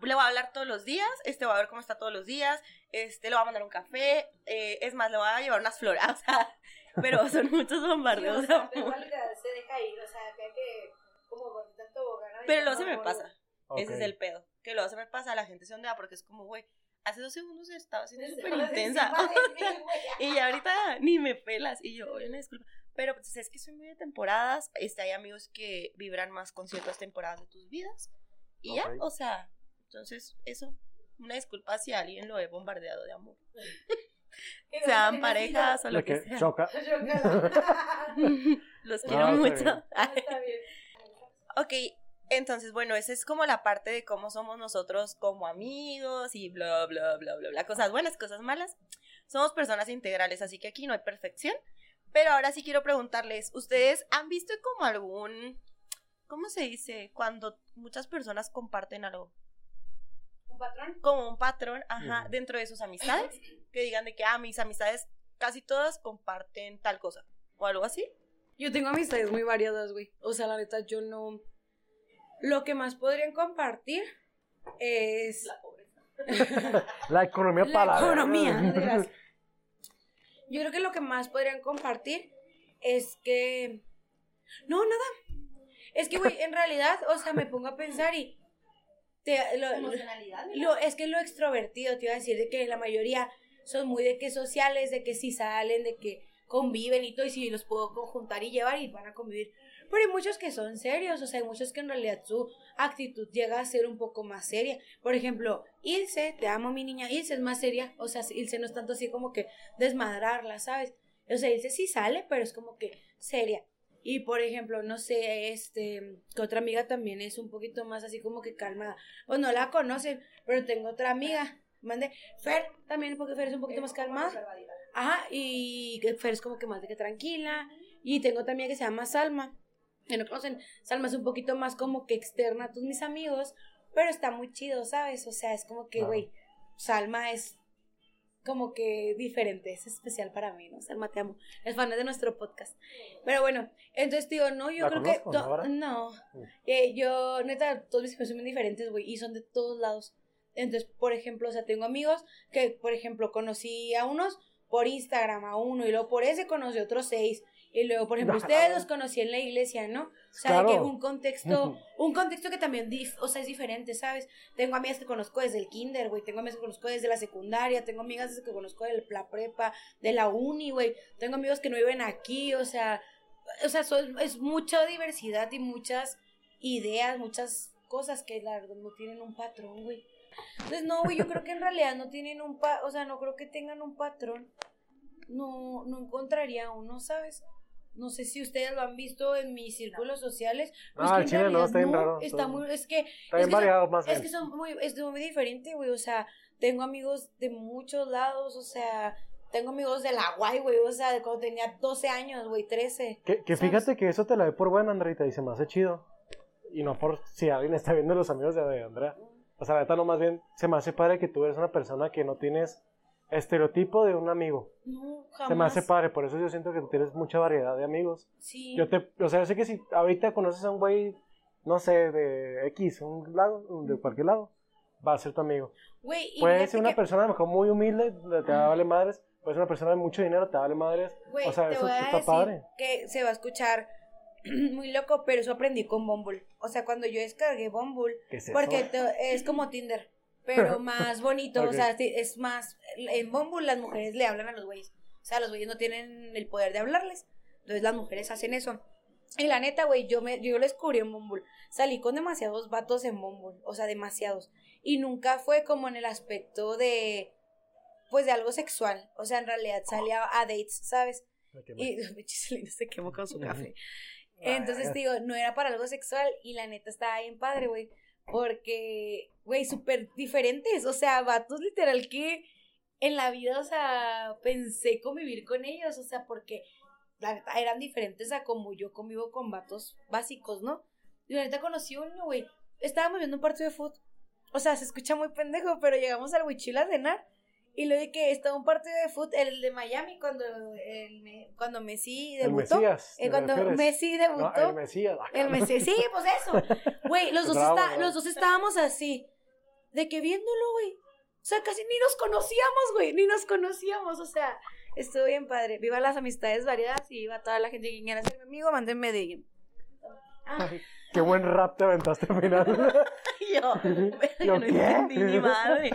le voy a hablar todos los días, este, voy a ver cómo está todos los días, este, le voy a mandar un café, eh, es más, le voy a llevar unas flores, o sea, pero son muchos bombardeos de amor. se deja ir, o sea, que, que como en tobogán, Pero luego se me pasa, ese Ok. es el pedo, que luego se me pasa, la gente se ondea porque es como, güey, hace dos segundos estaba siendo Desde- súper intensa. Y ya ahorita ni me pelas. Y yo, oye, una disculpa. Pero pues es que soy muy de temporadas. Este, hay amigos que vibran más con ciertas temporadas de tus vidas. Y ya, o sea, entonces eso. Una disculpa si a alguien lo he bombardeado de amor. Sean parejas o Lo que que sea. choca. Los No, quiero está mucho. bien. Está bien. ok, Entonces, bueno, esa es como la parte de cómo somos nosotros como amigos y bla, bla, bla, bla, bla. Cosas buenas, cosas malas. Somos personas integrales, así que aquí no hay perfección. Pero ahora sí quiero preguntarles, ¿ustedes han visto como algún, ¿cómo se dice? Cuando muchas personas comparten algo. ¿Un patrón? Como un patrón, ajá, dentro de sus amistades. Que digan de que, ah, mis amistades casi todas comparten tal cosa. O algo así. Yo tengo amistades muy variadas, güey. O sea, la neta, yo no. Lo que más podrían compartir es. La economía La para la economía, no. Yo creo que lo que más podrían compartir es que. No, nada. Es que, güey, en realidad, o sea, me pongo a pensar y. Te, lo- Emocionalidad. lo, es que lo extrovertido, te iba a decir, de que la mayoría son muy de que sociales, de que sí salen, de que conviven y todo, y si los puedo conjuntar y llevar y van a convivir. Pero hay muchos que son serios, o sea, hay muchos que en realidad su actitud llega a ser un poco más seria. Por ejemplo, Ilse, te amo mi niña, Ilse es más seria, o sea, Ilse no es tanto así como que desmadrarla, ¿sabes? O sea, Ilse sí sale, pero es como que seria. Y por ejemplo, no sé, este, que otra amiga también es un poquito más así como que calmada. Pues no la conocen, pero tengo otra amiga, mande, Fer, también porque Fer es un poquito más calmada. Ajá, y que Fer es como que más de que tranquila. Y tengo otra amiga que se llama Salma, que no conocen. Salma es un poquito más como que externa a todos mis amigos, pero está muy chido, ¿sabes? O sea, es como que, Claro. güey, Salma es como que diferente, es especial para mí, ¿no? Salma, te amo. Es fan de nuestro podcast. Pero bueno, entonces digo, no, yo ¿La creo conozco, que... no, no, Mm. Eh, yo, neta, todos mis amigos son bien diferentes, güey, y son de todos lados. Entonces, por ejemplo, o sea, tengo amigos que, por ejemplo, conocí a unos por Instagram, a uno, y luego por ese conocí a otros seis. Y luego, por ejemplo, ustedes los conocí en la iglesia, ¿no? O sea, de que Claro. un contexto, un contexto que también, dif- o sea, es diferente, ¿sabes? Tengo amigas que conozco desde el kinder, güey. Tengo amigas que conozco desde la secundaria. Tengo amigas desde que conozco de la prepa, de la uni, güey. Tengo amigos que no viven aquí, o sea, o sea, son- es mucha diversidad y muchas ideas, muchas cosas que la verdad no tienen un patrón, güey. Entonces, no, güey, yo creo que en realidad no tienen un pa, o sea, no creo que tengan un patrón. No, no encontraría uno, ¿sabes? No sé si ustedes lo han visto en mis círculos sociales. pues Ah, que en chile no, está bien raro, Está muy, es que Está bien es que variado más es bien. que son muy, es muy diferente, güey. O sea, tengo amigos de muchos lados, o sea, tengo amigos de la guay, güey. O sea, de cuando tenía 12 años, güey, 13. Que, que fíjate que eso te la doy por buena, Andreita, y se me hace chido. Y no por si alguien está viendo los amigos de de Andrea. O sea, la neta, no más bien se me hace padre que tú eres una persona que no tienes estereotipo de un amigo. No, jamás. Se me hace padre, por eso yo siento que tienes mucha variedad de amigos. Sí. Yo te, o sea, yo sé que si ahorita conoces a un güey, no sé, de X, un lado, de cualquier lado, va a ser tu amigo. Güey, Puede ser una que- persona a lo mejor muy humilde, te Ajá. vale madres. Puede ser una persona de mucho dinero, te vale madres. Güey, o sea, te eso voy a está decir padre. que se va a escuchar muy loco, pero eso aprendí con Bumble. O sea, cuando yo descargué Bumble, ¿Qué es eso? porque te- es como Tinder, pero más bonito. O sea, es más. En Bumble las mujeres le hablan a los güeyes. O sea, los güeyes no tienen el poder de hablarles. Entonces las mujeres hacen eso. Y la neta, güey, yo, me, yo lo descubrí en Bumble. Salí con demasiados vatos en Bumble. O sea, demasiados. Y nunca fue como en el aspecto de. Pues de algo sexual. O sea, en realidad salía a dates, ¿sabes? Y Selena se quemó con su café. Entonces, digo, no era para algo sexual y la neta estaba bien padre, güey. Porque, güey, súper diferentes. O sea, vatos literal que en la vida, o sea, pensé convivir con ellos. O sea, porque la eran diferentes a como yo convivo con vatos básicos, ¿no? Y la neta conocí uno, güey. Estábamos viendo un partido de fútbol. O sea, se escucha muy pendejo, pero llegamos al Huichil a cenar. Y lo de que estaba un partido de fútbol, el de Miami, cuando, el, cuando Messi El debutó. Mesías. Eh, ¿te cuando refieres? Messi No, debutó. el Mesías. El Messi, sí, pues eso. Güey, los, dos Bravo, está- bravo. los dos estábamos así. De que viéndolo, güey. O sea, casi ni nos conocíamos, güey. Ni nos conocíamos. O sea, estuvo bien padre. Viva las amistades variadas y viva toda la gente que quiera ser mi amigo. Mándenme de. Ah, Qué buen rap te aventaste al final. Yo, ¿Yo yo no qué? entendí ni madre.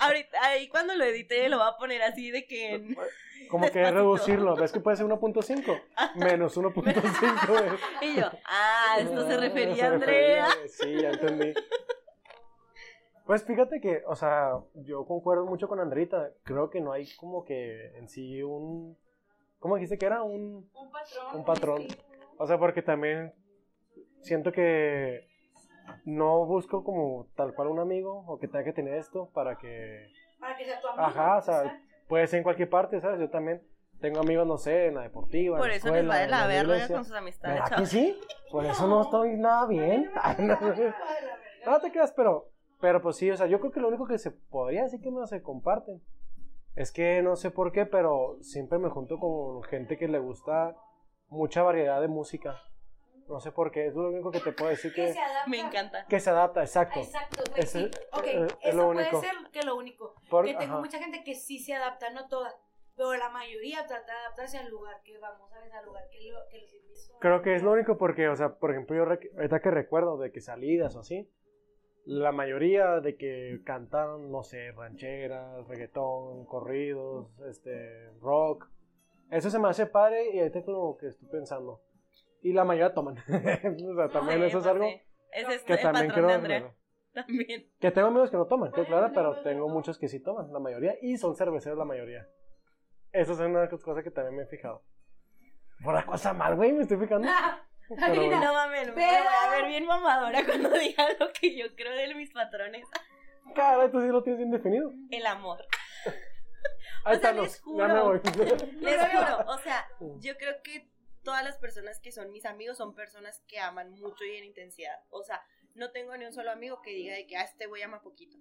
Ahorita, ahí cuando lo edite lo voy a poner así de que en- Como que Despacito. reducirlo. ¿Ves que puede ser 1.5? Menos 1.5. güey. Y yo, ah, esto se Ah, refería se a Andrea. refería, Sí, ya entendí. Pues fíjate que, o sea, yo concuerdo mucho con Andrita. Creo que no hay como que en sí un. ¿Cómo dijiste que era? Un. un patrón. Un patrón. O sea, porque también siento que no busco como tal cual un amigo o que tenga que tener esto para que... Para que sea tu amigo. Ajá, o sea, puede ser en cualquier parte, ¿sabes? Yo también tengo amigos, no sé, en la deportiva, Por en eso les escuela, va de la verga con sus amistades, ¿Verdad que sí? Por eso no estoy nada bien. Ay, no te creas, pero, pero pues sí, o sea, yo creo que lo único que se podría decir que no se comparten es que no sé por qué, pero siempre me junto con gente que le gusta mucha variedad de música. No sé por qué, es lo único que te puedo decir Que que, se adapta. Me encanta. que se adapta, exacto. Exacto, güey, Ese- sí. Ok, eh, es eso lo puede único. ser que lo único. Por- que tengo ajá. mucha gente que sí se adapta, no toda. Pero la mayoría trata de adaptarse al lugar que vamos, ¿sabes? Al lugar que, lo, que los invito. Creo que es lo único porque, o sea, por ejemplo, yo ahorita que recuerdo de que salidas o así, la mayoría de que cantan, no sé, rancheras, reggaetón, corridos, este, rock, eso se me hace padre y ahorita como que estoy pensando. Y la mayoría toman. o sea, también Ay, eso es pues algo es que el también Andrea. También. Que tengo amigos que no toman, que claro, pero tengo muchos que sí toman, la mayoría, y son cerveceros la mayoría. Eso es una cosa que también me he fijado. Por la cosa mal, güey, me estoy fijando. Pero. No mames, me voy a ver bien mamadora cuando diga lo que yo creo de mis patrones. Caray, tú sí lo tienes bien definido. El amor. Ahí O sea, está, les ya me voy. Les juro, o sea, Mm. yo creo que todas las personas que son mis amigos son personas que aman mucho y en intensidad. O sea, no tengo ni un solo amigo que diga de que, ah, este güey ama poquito.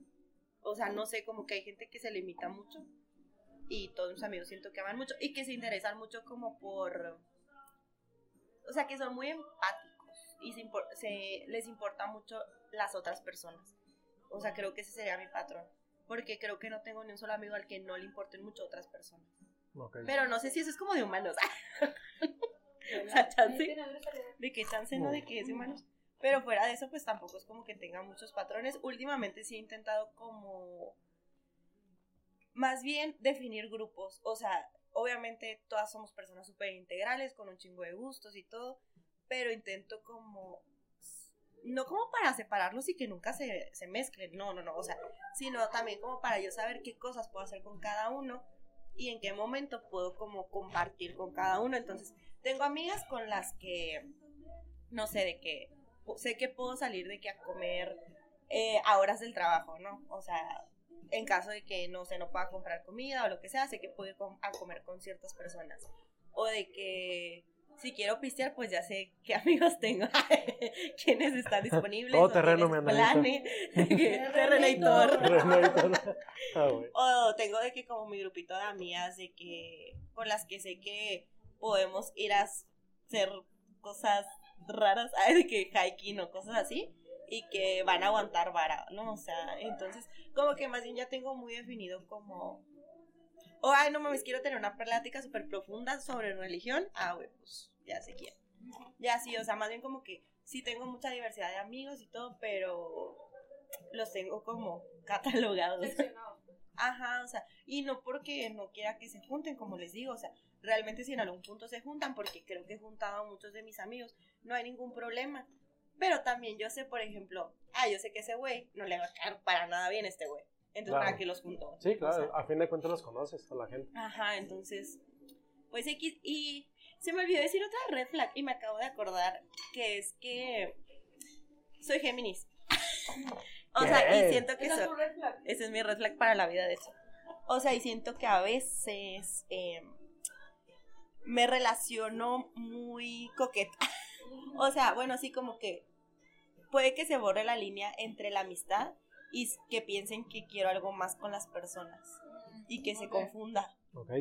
O sea, no sé, como que hay gente que se limita mucho. Y todos mis amigos siento que aman mucho y que se interesan mucho como por... O sea, que son muy empáticos y se impor- se- les importa mucho las otras personas. O sea, creo que ese sería mi patrón. Porque creo que no tengo ni un solo amigo al que no le importen mucho otras personas. Ok. Pero no sé si eso es como de humanos. o sea, chance. De que chance no, de que es de humanos. Pero fuera de eso, pues tampoco es como que tenga muchos patrones. Últimamente sí he intentado como... Más bien definir grupos. O sea, obviamente todas somos personas súper integrales, con un chingo de gustos y todo. Pero intento como... No como para separarlos y que nunca se, se mezclen, no, no, no, o sea, sino también como para yo saber qué cosas puedo hacer con cada uno y en qué momento puedo como compartir con cada uno. Entonces, tengo amigas con las que, no sé, de que, sé que puedo salir de que a comer eh, a horas del trabajo, ¿no? O sea, en caso de que, no sé, no pueda comprar comida o lo que sea, sé que puedo ir com- a comer con ciertas personas. O de que si quiero pistear, pues ya sé qué amigos tengo, quiénes están disponibles. Todo o terreno, quiénes mi Anelita. plane. Terrenator. Ah, güey. O tengo de que como mi grupito de amigas de que con las que sé que podemos ir a hacer cosas raras, de que hiking o cosas así y que van a aguantar vara, ¿no? O sea, entonces como que más bien ya tengo muy definido como o ay, no mames, quiero tener una plática súper profunda sobre religión. Ah, güey, pues ya sé quién. Ya sí, o sea, más bien como que sí tengo mucha diversidad de amigos y todo, pero los tengo como catalogados. Ajá, o sea, y no porque no quiera que se junten, como les digo, o sea, realmente si en algún punto se juntan, porque creo que he juntado a muchos de mis amigos, no hay ningún problema. Pero también yo sé, por ejemplo, ah, yo sé que ese güey no le va a caer para nada bien este güey. Entonces, Claro. ¿para qué los junto? Sí, O claro, sea, a fin de cuentas los conoces a la gente. Ajá, entonces, pues X, y se me olvidó decir otra red flag y me acabo de acordar que es que soy Géminis. o sea, y siento que soy, ese es mi red flag para la vida, de hecho. O sea, y siento que a veces eh, me relaciono muy coqueta. o sea, bueno, así como que puede que se borre la línea entre la amistad y que piensen que quiero algo más con las personas y que se confunda Ok.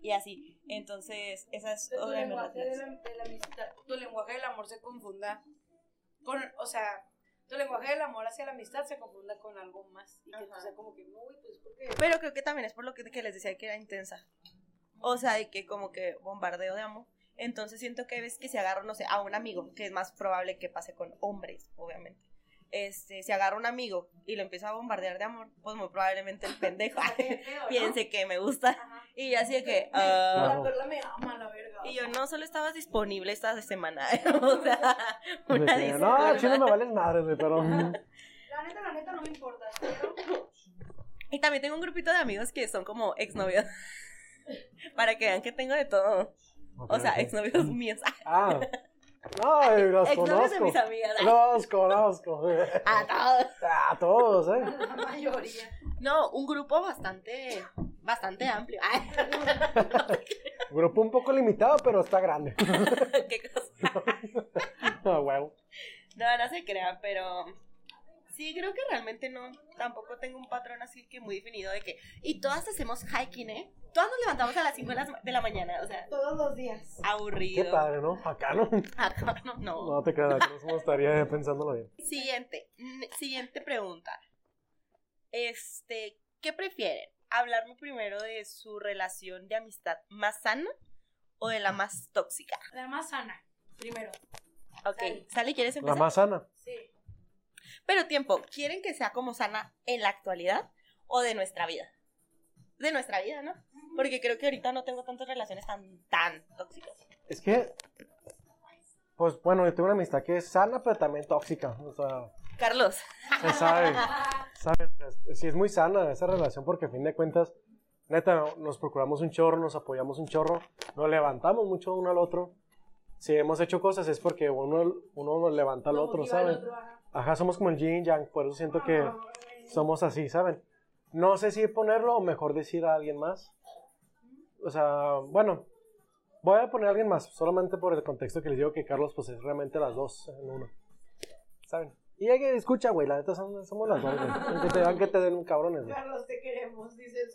y así. Entonces, esa es Tu otra de mis lenguaje red de flags. la, de la amistad, tu lenguaje del amor se confunda con, o sea, tu lenguaje del amor hacia la amistad se confunda con algo más y que Ajá. sea como que, uy, pues porque Pero creo que también es por lo que, que les decía que era intensa. O sea, de que como que bombardeo de amor. Entonces siento que veces que si agarro, no sé, a un amigo, que es más probable que pase con hombres, obviamente. Este, si agarro a un amigo y lo empiezo a bombardear de amor, pues muy probablemente el pendejo piense que me gusta. Ajá. Y yo así de que, ah, La perla me ama, la verga. y yo no solo estabas disponible esta semana, o sea, De una disculpa. no, chino me vales madre, güey, pero. La neta, la neta no me importa, pero Y también tengo un grupito de amigos que son como exnovios. Para que vean que tengo de todo. O sea, ok. exnovios míos. Ah, Ay, los de conozco. mis amigas. Los conozco. A todos. A todos, ¿eh? La mayoría. No, un grupo bastante, bastante amplio. Ay, Grupo un poco limitado, pero está grande. qué cosa. Ah, huevo. No, no se crean, pero sí, creo que realmente no, tampoco tengo un patrón así que muy definido de que, y todas hacemos hiking, ¿eh? Todas nos levantamos a las 5 de la, de la mañana, o sea, Todos los días. aburrido. Qué padre, ¿no? Acá no. Acá no, no. No te creas, acá no estaría pensándolo bien. Siguiente, siguiente pregunta. Este, ¿qué prefieren? ¿Hablarme primero de su relación de amistad más sana o de la más tóxica? La más sana, primero. Ok, Sale. Sally, ¿quieres La empezar? más sana. Sí. Pero tiempo, ¿quieren que sea como sana en la actualidad o de nuestra vida? De nuestra vida, ¿no? Porque creo que ahorita no tengo tantas relaciones tan, tan tóxicas. Es que, pues bueno, yo tengo una amistad que es sana, pero también tóxica. O sea, Carlos, se sabe. sabe. Es- Sí, es muy sana esa relación porque a fin de cuentas, neta, nos procuramos un chorro, nos apoyamos un chorro, nos levantamos mucho uno al otro. Si hemos hecho cosas es porque uno, uno nos levanta al otro, ¿saben? Ajá, somos como el yin yang, por eso siento que somos así, ¿saben? No sé si ponerlo o mejor decir a alguien más. O sea, bueno, voy a poner a alguien más, solamente por el contexto que les digo que Carlos pues es realmente las dos en uno. ¿Saben? Y hay que escucha, güey, la neta somos las dos, güey. Aunque te, aunque te den cabrones, güey. Carlos, te queremos, dice el.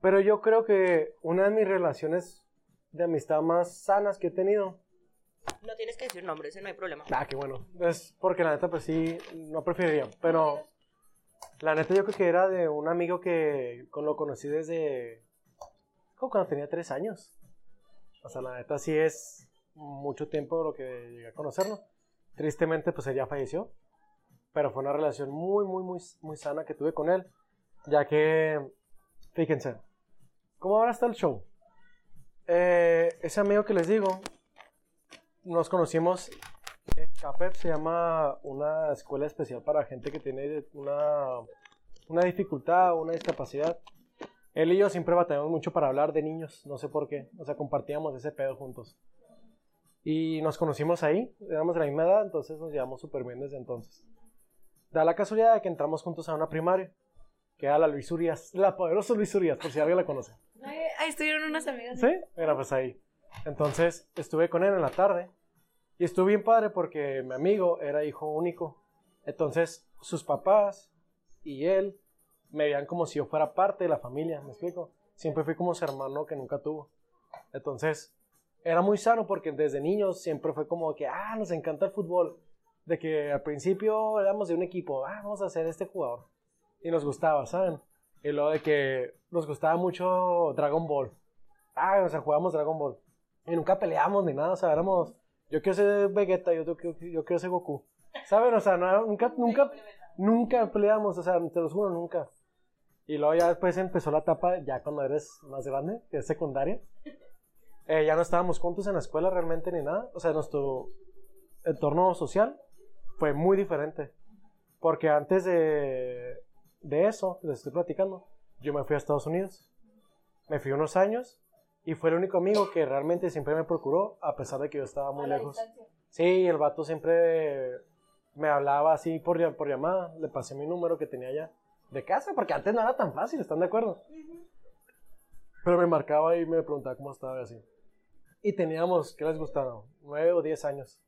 Pero yo creo que una de mis relaciones de amistad más sanas que he tenido no tienes que decir nombres, no hay problema. Ah, qué bueno. Es porque la neta, pues sí, no preferiría. Pero la neta, yo creo que era de un amigo que con- lo conocí desde. como cuando tenía tres años. O sea, la neta, sí es mucho tiempo lo que llegué a conocerlo. Tristemente, pues él ya falleció. Pero fue una relación muy, muy, muy, muy sana que tuve con él. Ya que, fíjense, ¿cómo ahora está el show? Eh, ese amigo que les digo, nos conocimos en CAPEP, se llama una escuela especial para gente que tiene una, una dificultad o una discapacidad. Él y yo siempre batallamos mucho para hablar de niños, no sé por qué, o sea, compartíamos ese pedo juntos. Y nos conocimos ahí, éramos de la misma edad, entonces nos llevamos súper bien desde entonces. Da la casualidad de que entramos juntos a una primaria, que era la Luis Urias, la poderosa Luis Urias, por si alguien la conoce. Ahí estuvieron unas amigas. ¿Sí? Era pues ahí. Entonces estuve con él en la tarde y estuve bien padre porque mi amigo era hijo único. Entonces sus papás y él me veían como si yo fuera parte de la familia, ¿me explico? Siempre fui como su hermano que nunca tuvo. Entonces era muy sano porque desde niños siempre fue como que, ah, nos encanta el fútbol. De que al principio éramos de un equipo, ah, vamos a hacer este jugador. Y nos gustaba, ¿saben? Y luego de que nos gustaba mucho Dragon Ball. Ah, o sea, jugábamos Dragon Ball. Y nunca peleamos ni nada, o sea, éramos. Yo quiero ser Vegeta, yo, quiero- yo quiero ser Goku. ¿Saben? O sea, no, nunca, nunca, nunca peleamos, o sea, te lo juro, nunca. Y luego ya después empezó la etapa, ya cuando eres más grande, que es secundaria. Eh, ya no estábamos juntos en la escuela realmente ni nada. O sea, nuestro entorno social fue muy diferente. Porque antes de, de eso, les estoy platicando, yo me fui a Estados Unidos. Me fui unos años y fue el único amigo que realmente siempre me procuró, a pesar de que yo estaba muy lejos. Sí, el vato siempre me hablaba así por, por llamada. Le pasé mi número que tenía ya de casa, porque antes no era tan fácil, ¿están de acuerdo? Pero me marcaba y me preguntaba cómo estaba y así. Y teníamos, ¿qué les gustaba? Nueve o diez años.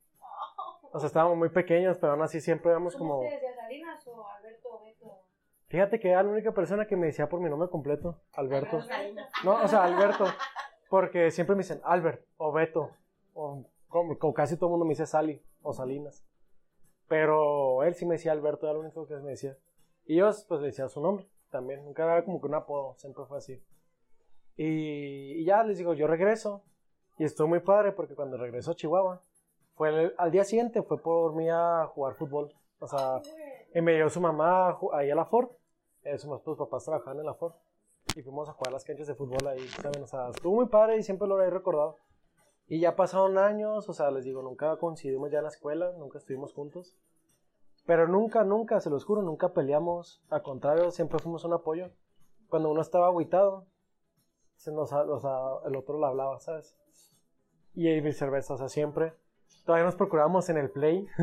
O sea, estábamos muy pequeños, pero aún así siempre éramos como... ¿Cómo te decías, Salinas o Alberto o Beto? Fíjate que era la única persona que me decía por mi nombre completo, Alberto. No, o sea, Alberto. Porque siempre me dicen Albert o Beto. O como, como casi todo el mundo me dice Sally o Salinas. Pero él sí me decía Alberto, era lo único que me decía. Y yo pues le decía su nombre también. Nunca era como que un apodo, siempre fue así. Y, y ya les digo, yo regreso. Y estuvo muy padre porque cuando regresó a Chihuahua, fue el- al día siguiente fue por mí a jugar fútbol. O sea, y me llevó su mamá ahí a la Ford. Eh, sus sus papás trabajaban en la Ford. Y fuimos a jugar las canchas de fútbol ahí, ¿saben? O sea, estuvo muy padre y siempre lo he recordado. Y ya pasaron años, o sea, les digo, nunca coincidimos ya en la escuela, nunca estuvimos juntos. Pero nunca, nunca, se los juro, nunca peleamos. Al contrario, siempre fuimos un apoyo. Cuando uno estaba aguitado, se nos, o sea, el otro le hablaba, ¿sabes? Y viceversa, o sea, siempre. todavía nos procurábamos en el Play.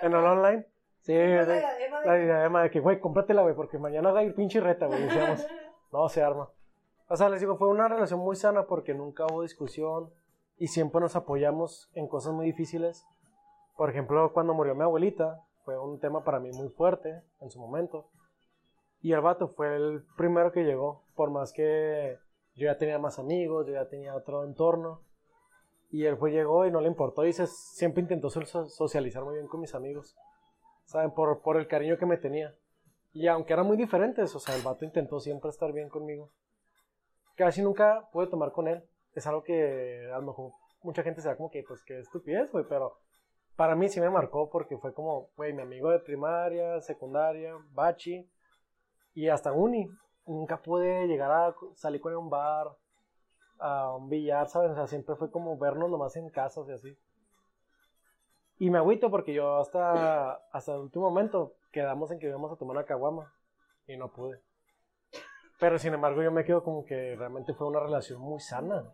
En el online. Sí, diadema de- la diadema de que, güey, cómpratela, güey, porque mañana va a ir pinche reta, güey. Decíamos, no, se arma. O sea, les digo, fue una relación muy sana porque nunca hubo discusión y siempre nos apoyamos en cosas muy difíciles. Por ejemplo, cuando murió mi abuelita, fue un tema para mí muy fuerte en su momento. Y el vato fue el primero que llegó, por más que yo ya tenía más amigos, yo ya tenía otro entorno. Y él fue, llegó y no le importó y se, siempre intentó so- socializar muy bien con mis amigos. ¿Saben? Por, por el cariño que me tenía. Y aunque eran muy diferentes, o sea, el vato intentó siempre estar bien conmigo. Casi nunca pude tomar con él. Es algo que a lo mejor mucha gente se da como que, pues, qué estupidez, güey, pero para mí sí me marcó porque fue como, güey, mi amigo de primaria, secundaria, bachi y hasta uni. Nunca pude llegar a salir con él a un bar, a un billar, ¿sabes? O sea, siempre fue como vernos nomás en casas y así. Y me agüito porque yo hasta, hasta el último momento quedamos en que íbamos a tomar una caguama y no pude. Pero sin embargo yo me quedo como que realmente fue una relación muy sana,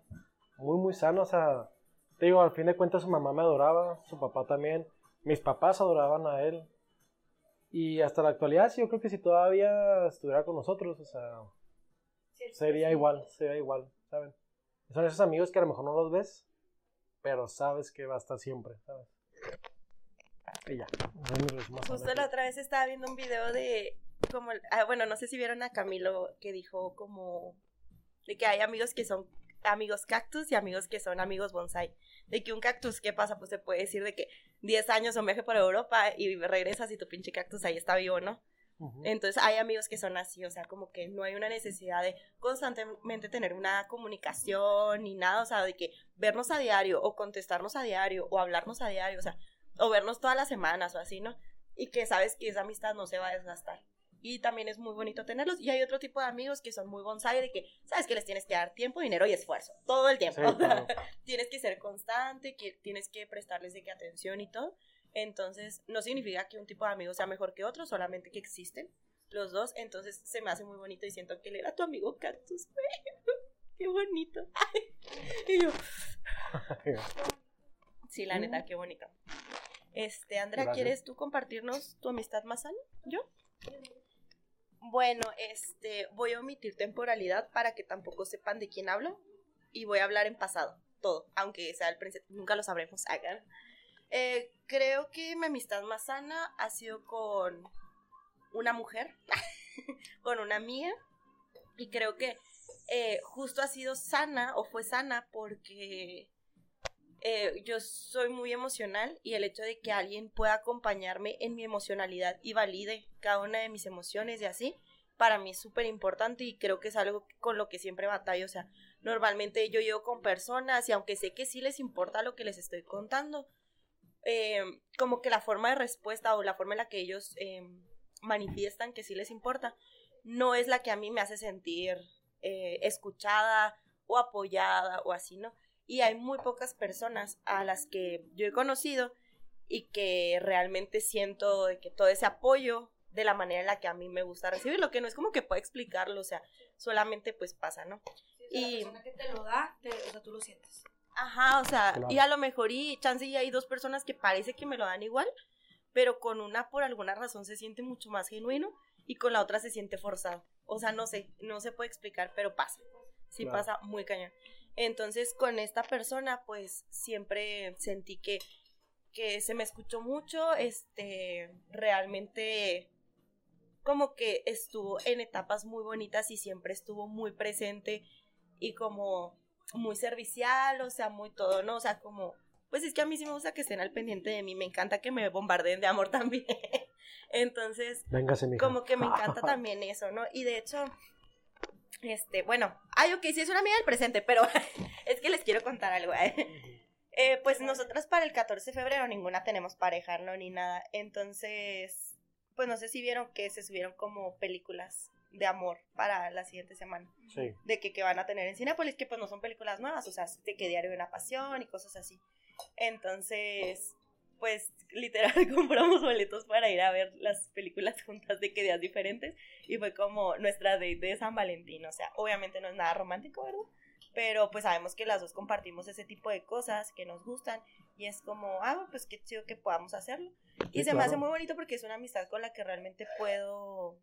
muy muy sana, o sea, te digo, al fin de cuentas su mamá me adoraba, su papá también, mis papás adoraban a él. Y hasta la actualidad sí, yo creo que si todavía estuviera con nosotros, o sea, sería igual, sería igual, ¿saben? Son esos amigos que a lo mejor no los ves, pero sabes que va a estar siempre, ¿sabes? Y ya. Justo la otra vez estaba viendo un video de como ah, bueno, no sé si vieron a Camilo que dijo como de que hay amigos que son amigos cactus y amigos que son amigos bonsai. De que un cactus, ¿qué pasa? Pues se puede decir de que 10 años un viaje por Europa y regresas y tu pinche cactus ahí está vivo, ¿no? Entonces hay amigos que son así, o sea, como que no hay una necesidad de constantemente tener una comunicación ni nada, o sea, de que vernos a diario o contestarnos a diario o hablarnos a diario, o sea, o vernos todas las semanas o así, ¿no? Y que sabes que esa amistad no se va a desgastar. Y también es muy bonito tenerlos. Y hay otro tipo de amigos que son muy bonsai, de que sabes que les tienes que dar tiempo, dinero y esfuerzo, todo el tiempo. Sí, claro. tienes que ser constante, que tienes que prestarles de que atención y todo. Entonces, no significa que un tipo de amigo sea mejor que otro, solamente que existen los dos. Entonces, se me hace muy bonito y siento que él era tu amigo cactus, güey. Qué bonito. y yo, sí, la neta, qué bonito. Este, Andrea, Gracias. ¿quieres tú compartirnos tu amistad más sana? ¿Yo? Bueno, este, voy a omitir temporalidad para que tampoco sepan de quién hablo y voy a hablar en pasado, todo, aunque sea el presente, nunca lo sabremos. Hagan. Eh, creo que mi amistad más sana ha sido con una mujer, con una amiga, y creo que eh, justo ha sido sana o fue sana porque eh, yo soy muy emocional y el hecho de que alguien pueda acompañarme en mi emocionalidad y valide cada una de mis emociones y así, para mí es súper importante y creo que es algo con lo que siempre batallo. O sea, normalmente yo llego con personas y aunque sé que sí les importa lo que les estoy contando, eh, como que la forma de respuesta o la forma en la que ellos eh, manifiestan que sí les importa, no es la que a mí me hace sentir eh, escuchada o apoyada o así, ¿no? Y hay muy pocas personas a las que yo he conocido y que realmente siento de que todo ese apoyo de la manera en la que a mí me gusta recibirlo, que no es como que pueda explicarlo, o sea, solamente pues pasa, ¿no? Y Y- la persona que te lo da, te- o sea, tú lo sientes. Ajá, o sea, Claro. y a lo mejor y chance y hay dos personas que parece que me lo dan igual, pero con una por alguna razón se siente mucho más genuino y con la otra se siente forzado. O sea, no sé, no se puede explicar, pero pasa. Sí Claro. pasa muy cañón. Entonces, con esta persona, pues siempre sentí que, que se me escuchó mucho, este, realmente como que estuvo en etapas muy bonitas y siempre estuvo muy presente y como muy servicial, o sea, muy todo, ¿no? O sea, como, pues es que a mí sí me gusta que estén al pendiente de mí, me encanta que me bombardeen de amor también. Entonces, Véngase, como que me encanta también eso, ¿no? Y de hecho, este, bueno, ay, ok, sí es una amiga del presente, pero es que les quiero contar algo, ¿eh? Eh, pues nosotras para el 14 de febrero ninguna tenemos pareja, ¿no? Ni nada. Entonces, pues no sé si vieron que se subieron como películas de amor para la siguiente semana. Sí. De que, que van a tener en Cinepolis, que pues no son películas nuevas, o sea, de que Diario de una Pasión y cosas así. Entonces, pues literal compramos boletos para ir a ver las películas juntas de que días diferentes y fue como nuestra date de San Valentín, o sea, obviamente no es nada romántico, ¿verdad? Pero pues sabemos que las dos compartimos ese tipo de cosas que nos gustan Y es como, ah, pues qué chido que podamos hacerlo. Y Sí, se me hace muy bonito porque es una amistad con la que realmente puedo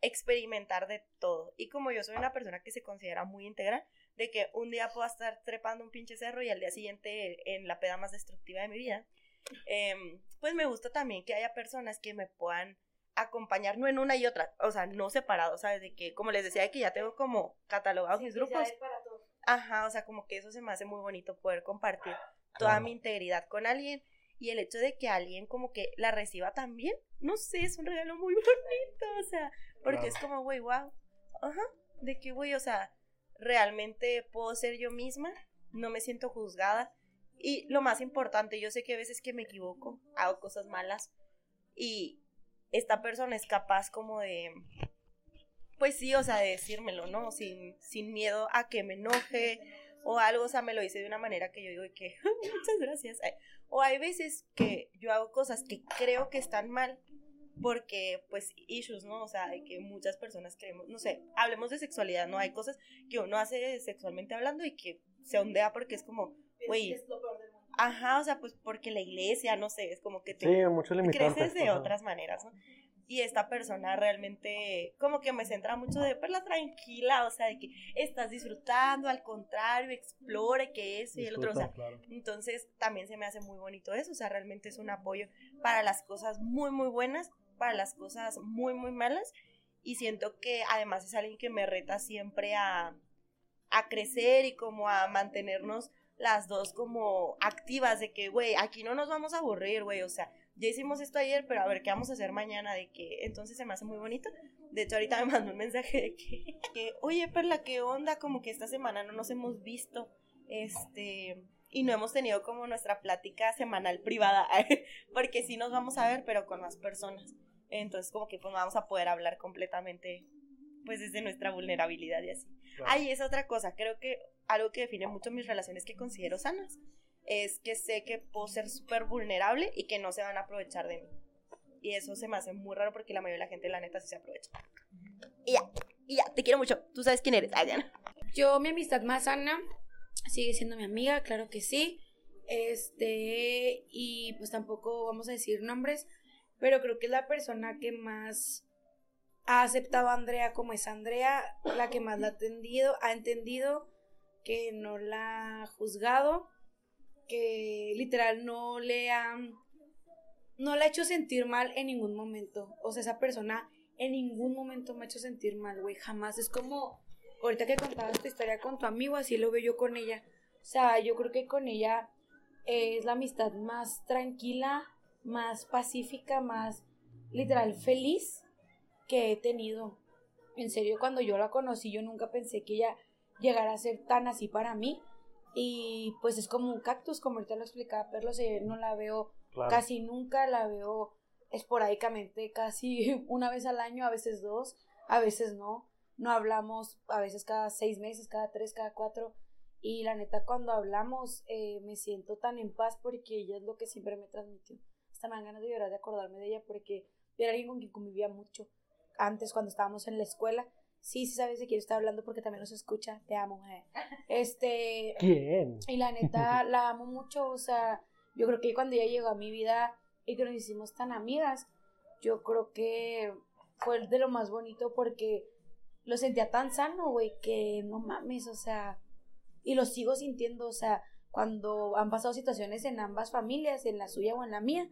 experimentar de todo. Y como yo soy una persona que se considera muy integral, de que un día puedo estar trepando un pinche cerro y al día siguiente en la peda más destructiva de mi vida, em, pues me gusta también que haya personas que me puedan acompañar, no en una y otra, o sea, no separados, ¿sabes? De que, como les decía, de que ya tengo como catalogados mis grupos. Ajá, o sea, como que eso se me hace muy bonito poder compartir toda Claro. mi integridad con alguien y el hecho de que alguien como que la reciba también, no sé, es un regalo muy bonito, o sea, porque es como, güey, wow, ajá, de que, güey, o sea, realmente puedo ser yo misma, no me siento juzgada. Y lo más importante, yo sé que a veces que me equivoco, hago cosas malas. Y esta persona es capaz como de, pues sí, o sea, de decírmelo, ¿no? Sin, sin miedo a que me enoje o algo, o sea, me lo dice de una manera que yo digo que muchas gracias. O hay veces que yo hago cosas que creo que están mal porque, pues, issues, ¿no? O sea, de que muchas personas creemos, no sé, hablemos de sexualidad, ¿no? Hay cosas que uno hace sexualmente hablando y que se ondea porque es como, güey, ajá, o sea, pues porque la iglesia, no sé, es como que te Sí, limitantes. creces de ajá. otras maneras, ¿no? Y esta persona realmente como que me centra mucho de verla tranquila, o sea, de que estás disfrutando, al contrario, explore que eso y el otro, o sea, claro. entonces también se me hace muy bonito eso, o sea, realmente es un apoyo para las cosas muy, muy buenas, para las cosas muy, muy malas, y siento que además es alguien que me reta siempre a, a crecer y como a mantenernos las dos como activas de que, güey, aquí no nos vamos a aburrir, güey, o sea, ya hicimos esto ayer, pero a ver qué vamos a hacer mañana, de que entonces se me hace muy bonito. De hecho, ahorita me mandó un mensaje de que, que, oye, Perla, ¿qué onda? Como que esta semana no nos hemos visto, este, y no hemos tenido como nuestra plática semanal privada, porque sí nos vamos a ver, pero con más personas. Entonces, como que pues vamos a poder hablar completamente, pues desde nuestra vulnerabilidad y así. Claro. Ay, es otra cosa, creo que algo que define mucho mis relaciones que considero sanas es que sé que puedo ser súper vulnerable y que no se van a aprovechar de mí. Y eso se me hace muy raro porque la mayoría de la gente, la neta, sí se aprovecha. Y ya, y ya, te quiero mucho. Tú sabes quién eres. Ay, Diana. Yo, mi amistad más sana sigue siendo mi amiga, claro que sí. Este, y pues tampoco vamos a decir nombres, pero creo que es la persona que más ha aceptado a Andrea como es Andrea, la que más la ha atendido, ha entendido, que no la ha juzgado, que literal no le ha no la ha hecho sentir mal en ningún momento. O sea, esa persona en ningún momento me ha hecho sentir mal, güey, jamás. Es como ahorita que contabas tu historia con tu amigo, así lo veo yo con ella. O sea, yo creo que con ella es la amistad más tranquila, más pacífica, más literal feliz que he tenido. En serio, cuando yo la conocí, yo nunca pensé que ella llegara a ser tan así para mí. Y pues es como un cactus, como ahorita lo explicaba Perlo, no la veo Claro. casi nunca, la veo esporádicamente, casi una vez al año, a veces dos, a veces no. No hablamos a veces cada seis meses, cada tres, cada cuatro. Y la neta, cuando hablamos, eh, me siento tan en paz porque ella es lo que siempre me transmitió. Hasta me dan ganas de llorar de acordarme de ella porque era alguien con quien convivía mucho antes cuando estábamos en la escuela. Sí, sí sabes de quién está hablando porque también nos escucha. Te amo, mujer. Este, ¿Quién? y la neta, la amo mucho, o sea, yo creo que cuando ella llegó a mi vida y que nos hicimos tan amigas, yo creo que fue de lo más bonito porque lo sentía tan sano, güey, que no mames, o sea, y lo sigo sintiendo, o sea, cuando han pasado situaciones en ambas familias, en la suya o en la mía,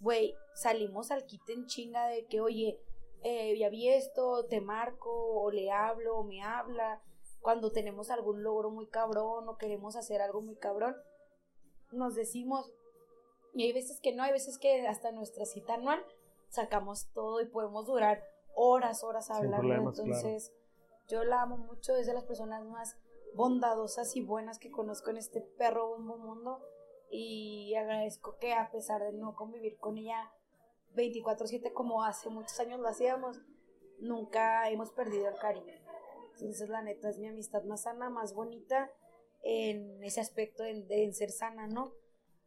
güey, salimos al quite en chinga de que, oye, eh, ya vi esto, te marco, o le hablo, o me habla, cuando tenemos algún logro muy cabrón o queremos hacer algo muy cabrón, nos decimos, y hay veces que no, hay veces que hasta nuestra cita anual sacamos todo y podemos durar horas, horas hablando. claro. Entonces, yo la amo mucho, es de las personas más bondadosas y buenas que conozco en este perro bombo mundo. Y agradezco que a pesar de no convivir con ella 24/7 como hace muchos años lo hacíamos, nunca hemos perdido el cariño. Entonces, la neta es mi amistad más sana, más bonita en ese aspecto de, de ser sana, ¿no?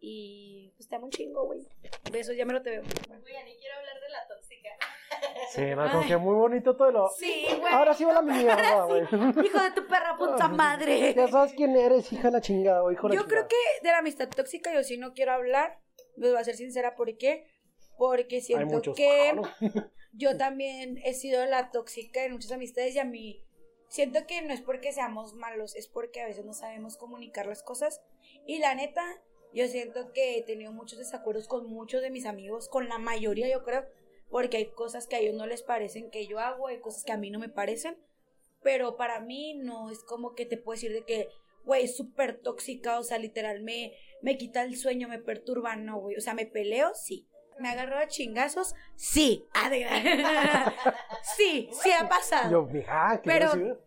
Y pues te amo un chingo, güey. Besos, ya me lo te veo. Oye, ni quiero hablar de la tóxica. Sí, no, como que muy bonito todo lo... Sí, güey. Ahora sí va la mierda, güey. Hijo de tu perra puta madre. Ya sabes quién eres, hija de la chingada, güey, hijo de la Yo creo que de la amistad tóxica yo sí no quiero hablar. Les voy a ser sincera, ¿por qué? Porque siento que Claro. yo también he sido la tóxica en muchas amistades y a mí siento que no es porque seamos malos, es porque a veces no sabemos comunicar las cosas. Y la neta, yo siento que he tenido muchos desacuerdos con muchos de mis amigos, con la mayoría yo creo, porque hay cosas que a ellos no les parecen que yo hago, hay cosas que a mí no me parecen, pero para mí no es como que te puedo decir de que, güey, súper tóxica, o sea, literal me, me quita el sueño, me perturba, no, güey, o sea, me peleo, sí. ¿Me agarró a chingazos? Sí. Ah, sí, sí ha pasado. Yo, mija, ¿qué Pero- recibir?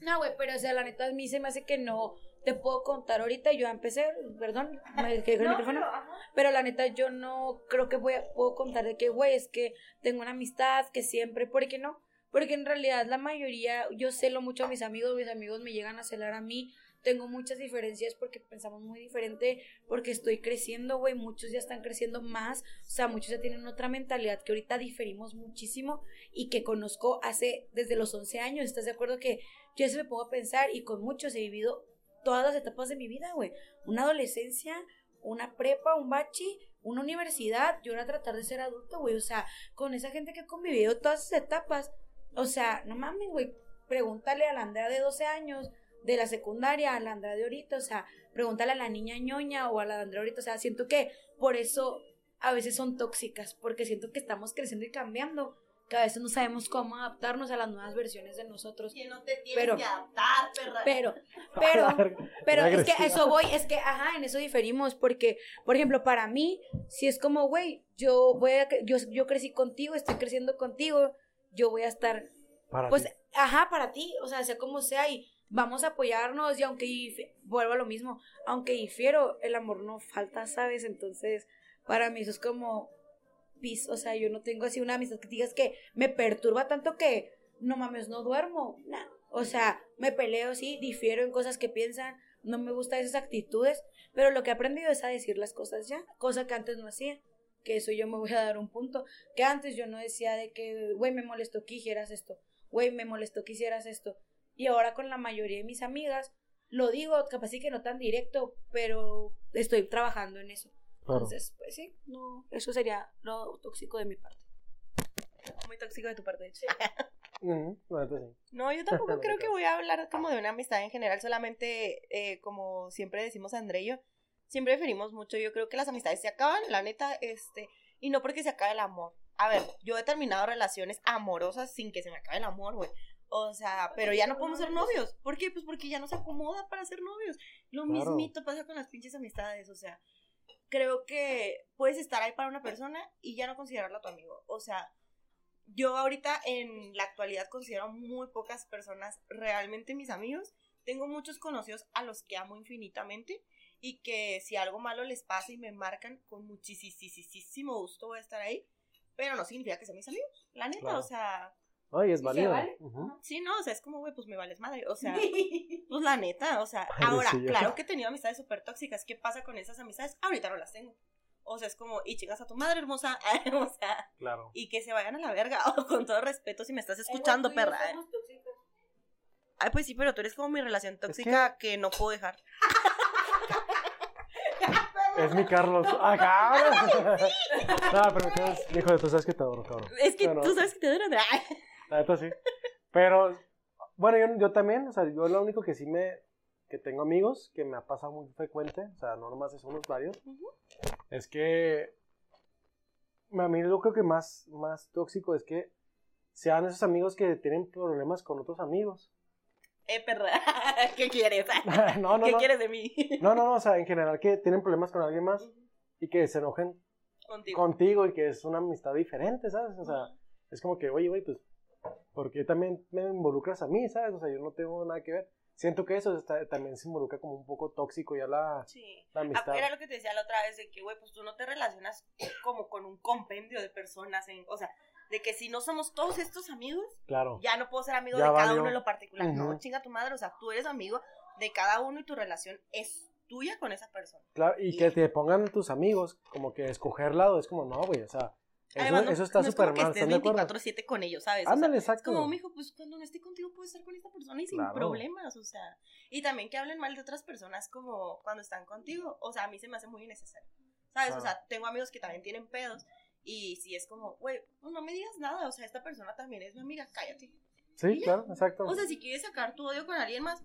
No, güey, pero o sea, la neta a mí se me hace que no te puedo contar ahorita. Yo empecé, perdón, me quedé con el micrófono. Pero la neta yo no creo que voy a, puedo contar de que, güey, es que tengo una amistad que siempre, ¿por qué no? Porque en realidad la mayoría, yo celo mucho a mis amigos, mis amigos me llegan a celar a mí. Tengo muchas diferencias porque pensamos muy diferente, porque estoy creciendo, güey, muchos ya están creciendo más, o sea, muchos ya tienen otra mentalidad que ahorita diferimos muchísimo y que conozco hace desde los 11 años, ¿estás de acuerdo que yo eso me pongo a pensar y con muchos he vivido todas las etapas de mi vida, güey. Una adolescencia, una prepa, un bachi, una universidad, y ahora tratar de ser adulto, güey. O sea, con esa gente que he convivido todas esas etapas. O sea, no mames, güey. Pregúntale a la Andrea de 12 años, de la secundaria, a la Andrea de ahorita. O sea, pregúntale a la niña ñoña o a la Andrea ahorita. O sea, siento que por eso a veces son tóxicas, porque siento que estamos creciendo y cambiando. Que a veces no sabemos cómo adaptarnos a las nuevas versiones de nosotros. Que no te tienes Pero- que adaptar, perra. Pero, pero, pero es que eso voy, es que, ajá, en eso diferimos, porque, por ejemplo, para mí, si es como, güey, yo voy a, yo, yo crecí contigo, estoy creciendo contigo, yo voy a estar, Para pues, ti. ajá, para ti, o sea, sea como sea, y vamos a apoyarnos, y aunque, vuelvo a lo mismo, aunque difiero, el amor no falta, ¿sabes? Entonces, para mí eso es como, pis, o sea, yo no tengo así una amistad que digas que me perturba tanto que, no mames, no duermo, nah. O sea, me peleo, sí, difiero en cosas que piensan, no me gustan esas actitudes, pero lo que he aprendido es a decir las cosas ya, cosa que antes no hacía, que eso yo me voy a dar un punto, que antes yo no decía de que, güey, me molestó que hicieras esto, güey, me molestó que hicieras esto, y ahora con la mayoría de mis amigas, lo digo, capaz sí que no tan directo, pero estoy trabajando en eso. Claro. Entonces, pues sí, no, eso sería lo tóxico de mi parte. Muy tóxico de tu parte, sí. No, yo tampoco creo que voy a hablar como de una amistad en general, solamente eh, como siempre decimos André y yo, siempre preferimos mucho, yo creo que las amistades se acaban, la neta, este, y no porque se acabe el amor. A ver, yo he terminado relaciones amorosas sin que se me acabe el amor, güey. O sea, pero ya no podemos ser novios. ¿Por qué? Pues porque ya no se acomoda para ser novios. Lo Claro. mismito pasa con las pinches amistades, o sea, creo que puedes estar ahí para una persona y ya no considerarla tu amigo. O sea, yo ahorita en la actualidad considero muy pocas personas realmente mis amigos. Tengo muchos conocidos a los que amo infinitamente y que si algo malo les pasa y me marcan, con muchísimo gusto voy a estar ahí. Pero no significa que sean mis amigos. La neta, Claro. o sea, Ay, es válido. vale? Sí, no, o sea, es como, güey, pues me vales madre. O sea, pues la neta, o sea, ahora, claro que he tenido amistades súper tóxicas. ¿Qué pasa con esas amistades? Ahorita no las tengo. O sea, es como, y chingas a tu madre hermosa. o sea, Claro. y que se vayan a la verga. O con todo respeto, si me estás escuchando, perra. ¿eh? Ay, pues sí, pero tú eres como mi relación tóxica que... no puedo dejar. Es mi Carlos. ¡Ah, cabrón! no, pero me quedas. Hijo de tú sabes que te adoro, cabrón. Es que Bueno, tú sabes que te duele. La neta sí. Pero, bueno, yo, yo también, o sea, yo lo único que sí me. que tengo amigos, que me ha pasado muy frecuente, o sea, no nomás es unos varios, es que. A mí lo creo que más, más tóxico es que sean esos amigos que tienen problemas con otros amigos. Eh, perra. ¿Qué quieres? no, no, ¿Qué no. quieres de mí? No, no, no, o sea, en general que tienen problemas con alguien más y que se enojen Contigo. contigo y que es una amistad diferente, ¿sabes? O sea, es como que, oye, güey, pues, ¿por qué también me involucras a mí, ¿sabes? O sea, yo no tengo nada que ver. Siento que eso está- también se involucra como un poco tóxico ya la, Sí. la Ah, amistad. Era lo que te decía la otra vez, de que, güey, pues tú no te relacionas como con un compendio de personas, en, o sea, de que si no somos todos estos amigos, Claro. ya no puedo ser amigo Ya de cada valió. uno en lo particular. No, chinga tu madre, o sea, tú eres amigo de cada uno y tu relación es tuya con esa persona. Claro, y que te pongan tus amigos como que escoger lado, es como, no, güey, o sea, Además, no- eso está no es súper que mal, estés ¿están de acuerdo? 24-7 con ellos, ¿sabes? O sea, Ándale, es exacto. como, mijo, pues cuando no esté contigo puedo estar con esta persona y sin Claro. problemas, o sea. Y también que hablen mal de otras personas como cuando están contigo, o sea, a mí se me hace muy innecesario, ¿sabes? O sea, tengo amigos que también tienen pedos y si es como, güey, pues no me digas nada, o sea, esta persona también es mi amiga, cállate. Sí, claro, exacto. O sea, si quieres sacar tu odio con alguien más,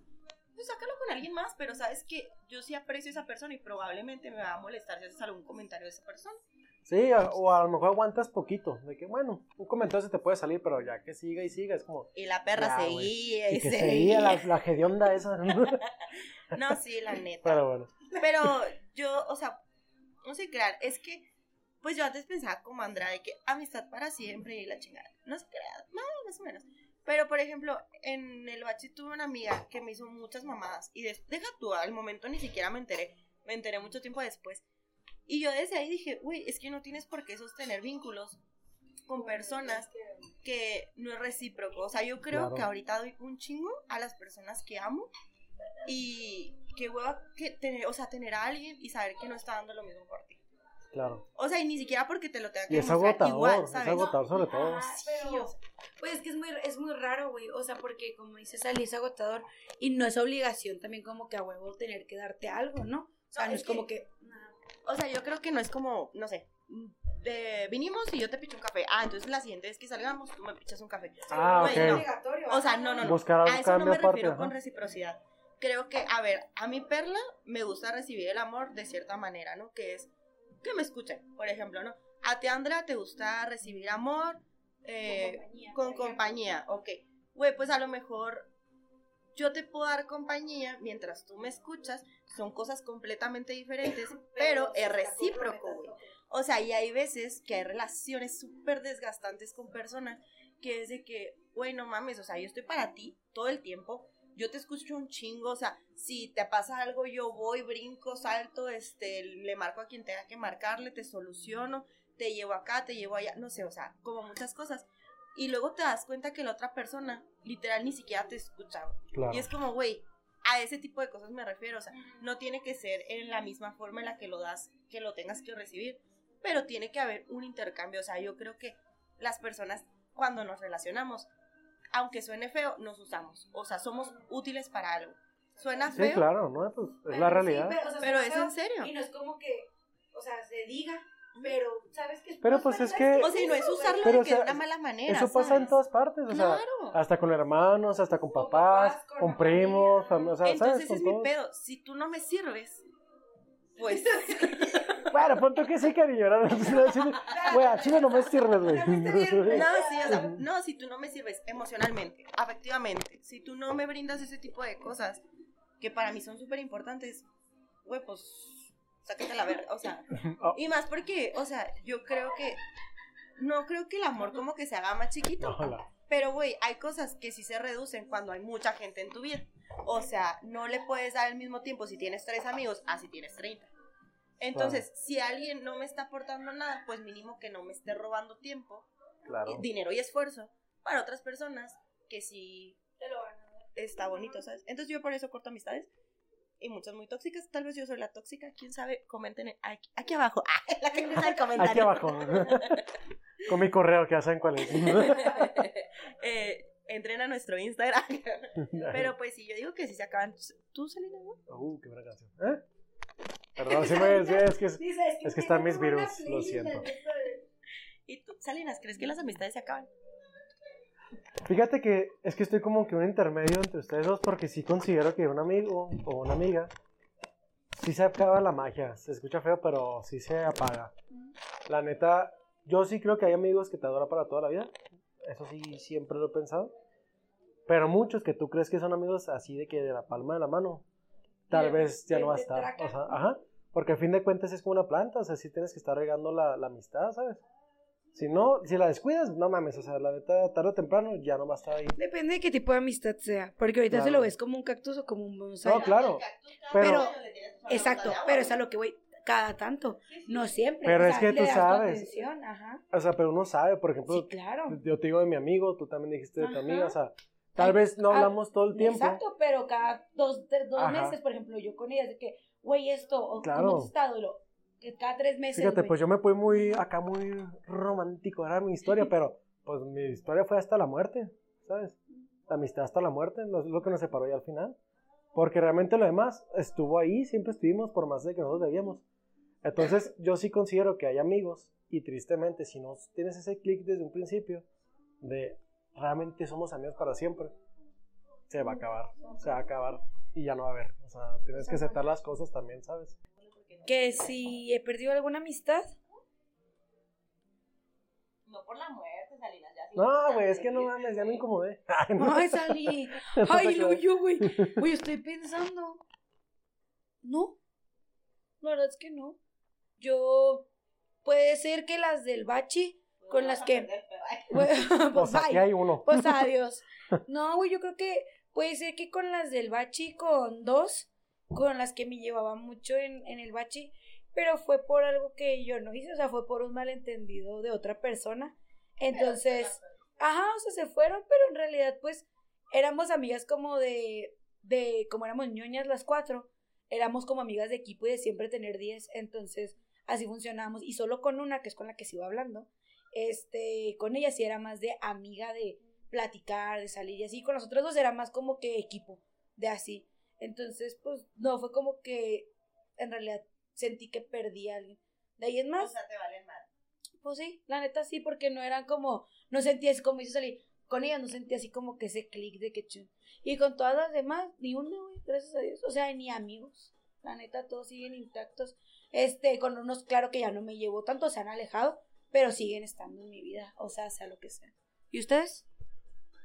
pues sácalo con alguien más, pero sabes que yo sí aprecio a esa persona y probablemente me va a molestar si haces algún comentario de esa persona. Sí, a- o a lo mejor aguantas poquito. De que, bueno, un comentario se te puede salir, pero ya que siga y siga, es como. Y la perra Ya, seguía y, Y que seguía. seguía la, la hedionda esa. No, sí, la neta. pero bueno. Pero yo, o sea, no sé crear, es que, pues yo antes pensaba como Andrea, de que amistad para siempre y la chingada. No sé crear, más, más o menos. Pero, por ejemplo, en el bachi tuve una amiga que me hizo muchas mamadas. Y des- deja tú, al momento ni siquiera me enteré. Me enteré mucho tiempo después. Y yo desde ahí dije, güey, es que no tienes por qué sostener vínculos con personas que no es recíproco. O sea, yo creo Claro. que ahorita doy un chingo a las personas que amo y qué hueva que tener, o sea, tener a alguien y saber que no está dando lo mismo por ti. Claro. O sea, y ni siquiera porque te lo tenga que Y es agotador, igual, es ¿sabes? agotador sobre todo. Ajá, Sí, pero, o sea, pues es que es muy, es muy raro, güey. O sea, porque como dices, Ali, es agotador. Y no es obligación también como que a huevo tener que darte algo, ¿no? O sea, No, no, es es como que. nah. O sea, yo creo que no es como, no sé, de, vinimos y yo te picho un café. Ah, entonces la siguiente vez que salgamos, tú me pichas un café. Ah, Güey, ok. no. obligatorio. O sea, no, no, no. Buscar a eso no me aparte, refiero con reciprocidad. Creo que, a ver, a mi perla me gusta recibir el amor de cierta manera, ¿no? Que es que me escuchen, por ejemplo, ¿no? A ti, Andrea, te gusta recibir amor eh, compañía, con por ejemplo. compañía, ok. Güey, pues a lo mejor yo te puedo dar compañía mientras tú me escuchas, son cosas completamente diferentes, pero es recíproco, güey. O sea, y hay veces que hay relaciones súper desgastantes con personas que es de que, güey, no mames, o sea, yo estoy para ti todo el tiempo, yo te escucho un chingo, o sea, si te pasa algo, yo voy, brinco, salto, este, le marco a quien tenga que marcarle, te soluciono, te llevo acá, te llevo allá, no sé, o sea, como muchas cosas. Y luego te das cuenta que la otra persona, literal, ni siquiera te escucha. güey. Claro. Y es como, güey, a ese tipo de cosas me refiero, o sea, no tiene que ser en la misma forma en la que lo das, que lo tengas que recibir, pero tiene que haber un intercambio, o sea, yo creo que las personas cuando nos relacionamos, aunque suene feo, nos usamos, o sea, somos útiles para algo. Suena Sí, feo, claro, ¿no? Pues es Pero la sí, realidad. pero, o sea, pero es feo en serio. Y no es como que, o sea, se diga, pero ¿sabes qué? Pero, pues, es que- O sea, no es usarlo Pero, de o que sea, de una mala manera. Eso pasa en todas partes, o sea, Claro. hasta con hermanos, hasta con papás, papás, con primos, familia. o sea, Entonces ¿sabes? Es mi todos. pedo. Si tú no me sirves, pues. Bueno, punto que sí, cariño. Güey, a Chile no me sirves, güey. No, sí, o sea, no, si tú no me sirves emocionalmente, afectivamente, si tú no me brindas ese tipo de cosas que para mí son súper importantes, güey, pues sácate la verga, o sea, Oh. y más porque, o sea, yo creo que, no creo que el amor como que se haga más chiquito, Ojalá. pero güey, hay cosas que sí se reducen cuando hay mucha gente en tu vida, o sea, no le puedes dar el mismo tiempo si tienes tres amigos a si tienes 30. Entonces, si alguien no me está aportando nada, pues mínimo que no me esté robando tiempo Claro. dinero y esfuerzo para otras personas que sí Te lo van a dar. está bonito, ¿sabes? Entonces yo por eso corto amistades y muchas muy tóxicas. Tal vez yo soy la tóxica, quién sabe. Comenten aquí, aquí abajo. Ah, la que deja el comentario. Aquí abajo. Con mi correo, que ya saben cuál es. eh, entren a nuestro Instagram. Pero pues sí, yo digo que si se acaban. ¿Tú, Selena? no? Uh, qué buena canción. ¿Eh? Perdón, sí me es que es- es que están mis virus, lo siento. ¿Y tú, Salinas, crees que las amistades se acaban? Fíjate que es que estoy como que un intermedio entre ustedes dos porque sí considero que un amigo o una amiga sí se acaba la magia. Se escucha feo, pero sí se apaga. La neta, yo sí creo que hay amigos que te adoran para toda la vida. Eso sí, siempre lo he pensado. Pero muchos que tú crees que son amigos así de que de la palma de la mano, tal vez ya no va a estar. O sea, ajá. Porque al fin de cuentas es como una planta, o sea, sí tienes que estar regando la, la amistad, ¿sabes? Si no, si la descuidas, no mames, o sea, la neta, tarde o temprano ya no va a estar ahí. Depende de qué tipo de amistad sea. Porque ahorita se lo ves como un cactus o como un bonsai. No, claro. Pero- Exacto, pero es a lo que voy cada tanto. No siempre. Pero o es sea, que le tú sabes. ajá. O sea, pero uno sabe, por ejemplo, Sí, claro. yo te digo de mi amigo, tú también dijiste de tu amiga, o sea, tal Ay, vez no ah, hablamos todo el tiempo. Exacto, pero cada dos, de- dos meses, por ejemplo, yo con ella, de que, güey, esto, o Claro. cómo has estado, Que cada tres meses. Fíjate, güey. pues yo me fui muy, acá muy romántico, era mi historia, pero pues mi historia fue hasta la muerte, ¿sabes? La amistad hasta la muerte, lo- es lo que nos separó ya al final. Porque realmente lo demás estuvo ahí, siempre estuvimos, por más de que nosotros debíamos. Entonces, yo sí considero que hay amigos, y tristemente, si no tienes ese clic desde un principio, de realmente somos amigos para siempre, se va a acabar, se va a acabar y ya no va a haber. O sea, tienes que aceptar las cosas también, ¿sabes? Que si he perdido alguna amistad. No por la muerte, Salinas, ya. No, güey, es que no mames, ya me incomodé. Ay, no. Ay, salí. Ay, lo yo, güey. Güey, estoy pensando. No. La verdad es que no. Yo. Puede ser que las del bachi. con las que- pues, sea, aquí bye. hay uno. Pues adiós. No, güey, yo creo que puede ser que con las del bachi, con dos, con las que me llevaba mucho en, en el bachi, pero fue por algo que yo no hice, o sea, fue por un malentendido de otra persona. Entonces, ajá, o sea, se fueron, pero en realidad, pues, éramos amigas como de, de, como éramos ñoñas las cuatro, éramos como amigas de equipo y de siempre tener diez, entonces, así funcionábamos, y solo con una, que es con la que sigo hablando, este, con ella sí era más de amiga de platicar, de salir y así, con los otros dos era más como que equipo, de así. Entonces, pues, no, fue como que en realidad sentí que perdí a alguien. De ahí es O más, sea, te valen mal. pues sí, la neta sí, porque no eran como, no sentía así como hizo salir, con ella no sentía así como que ese clic de que chun. Y con todas las demás, ni una, güey, gracias a Dios. O sea, ni amigos. La neta, todos siguen intactos. Este, con unos, claro que ya no me llevo tanto, se han alejado, pero siguen estando en mi vida. O sea, sea lo que sea. ¿Y ustedes?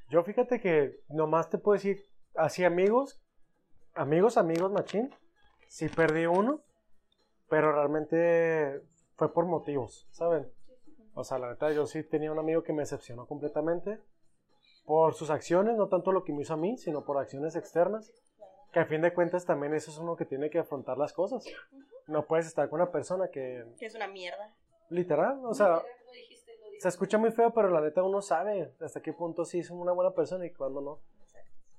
Yo fíjate que nomás te puedo decir, así amigos, amigos, amigos, machín, sí perdí uno, pero realmente fue por motivos, ¿saben? O sea, la neta, yo sí tenía un amigo que me decepcionó completamente por sus acciones, no tanto lo que me hizo a mí, sino por acciones externas, que a fin de cuentas también eso es uno que tiene que afrontar las cosas. No puedes estar con una persona que, Que es una mierda. literal, o sea, se escucha muy feo, pero la neta uno sabe hasta qué punto sí es una buena persona y cuándo no.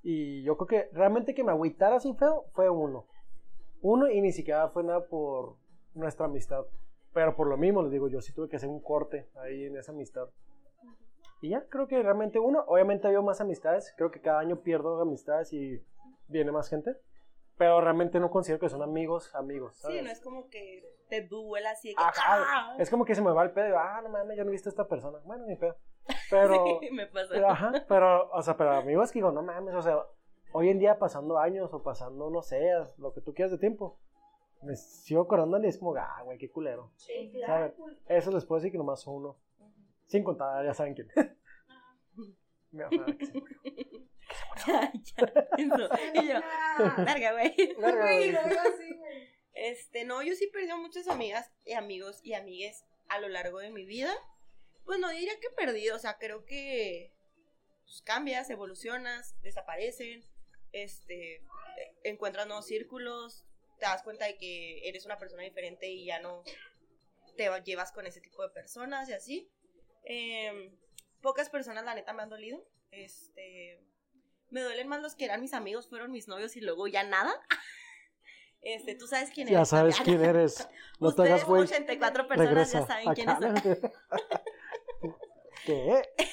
Y yo creo que realmente que me agüitara así feo fue uno. Uno y ni siquiera fue nada por nuestra amistad. Pero por lo mismo, les digo, yo sí tuve que hacer un corte ahí en esa amistad. Y ya, creo que realmente uno, obviamente había más amistades, creo que cada año pierdo amistades y viene más gente. Pero realmente no considero que son amigos, amigos. ¿sabes? Sí, no es como que te duela así que. Ajá, ¡ah! es como que se me va el pedo y ah, no mames, yo no he visto a esta persona. Bueno, ni pedo. Pero, Sí, me pero, ajá, pero, o sea, pero amigos que digo, no mames, o sea, hoy en día pasando años o pasando, no sé, lo que tú quieras de tiempo, me sigo acordando y es como, ah, güey, qué culero. ¿Saben? Eso les puedo decir que nomás uno. Sin contar, ya saben quién. Mi mamá, que se murió. ya, ya. Eso. Y yo, larga, güey. Verga, güey. Este, no, yo sí perdí muchas amigas y amigos y amigues a lo largo de mi vida. Pues no diría que perdí, o sea, creo que pues, cambias, evolucionas, desaparecen, este, encuentras nuevos círculos, te das cuenta de que eres una persona diferente y ya no te va- llevas con ese tipo de personas y así. Em, pocas personas, la neta, me han dolido. Este, me duelen más los que eran mis amigos, fueron mis novios y luego ya nada. Este, tú sabes quién Ya eres. sabes Fabián. quién eres. No te hagas güey. 84 personas, Regresa. ya saben son. ¿Qué?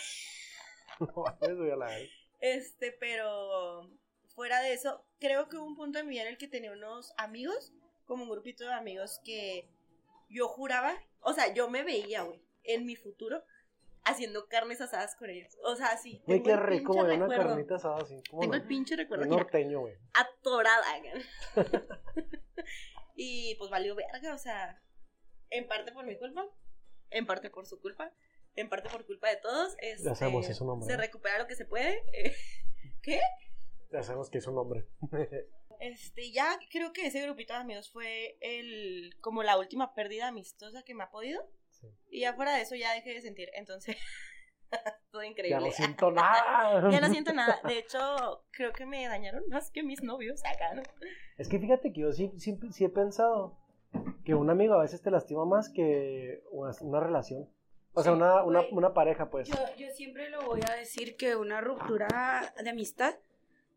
No mames, güey, a la vez. Este, pero fuera de eso, creo que hubo un punto en mi vida en el que tenía unos amigos, como un grupito de amigos que yo juraba, o sea, yo me veía, güey, en mi futuro haciendo carnes asadas con ellos. O sea, sí. Güey, tengo qué el rico, güey, una carnita asada así. ¿Cómo Tengo no? el pinche recuerdo Un mira, norteño, güey. atorada. güey. y pues valió verga, o sea, en parte por mi culpa, en parte por su culpa, en parte por culpa de todos. Ya sabemos este, es un hombre, Se recupera lo que se puede. eh, Ya sabemos que es un hombre. Este, ya creo que ese grupito de amigos fue el como la última pérdida amistosa que me ha podido. Sí. Y ya fuera de eso ya dejé de sentir. Entonces, todo Ya increíble. no siento nada. Ya no siento nada. De hecho, creo que me dañaron más que mis novios acá, ¿no? Es que fíjate que yo sí, sí, sí he pensado que un amigo a veces te lastima más que una, una relación. O sea, una, una, una pareja, pues. Yo, yo siempre lo voy a decir que una ruptura de amistad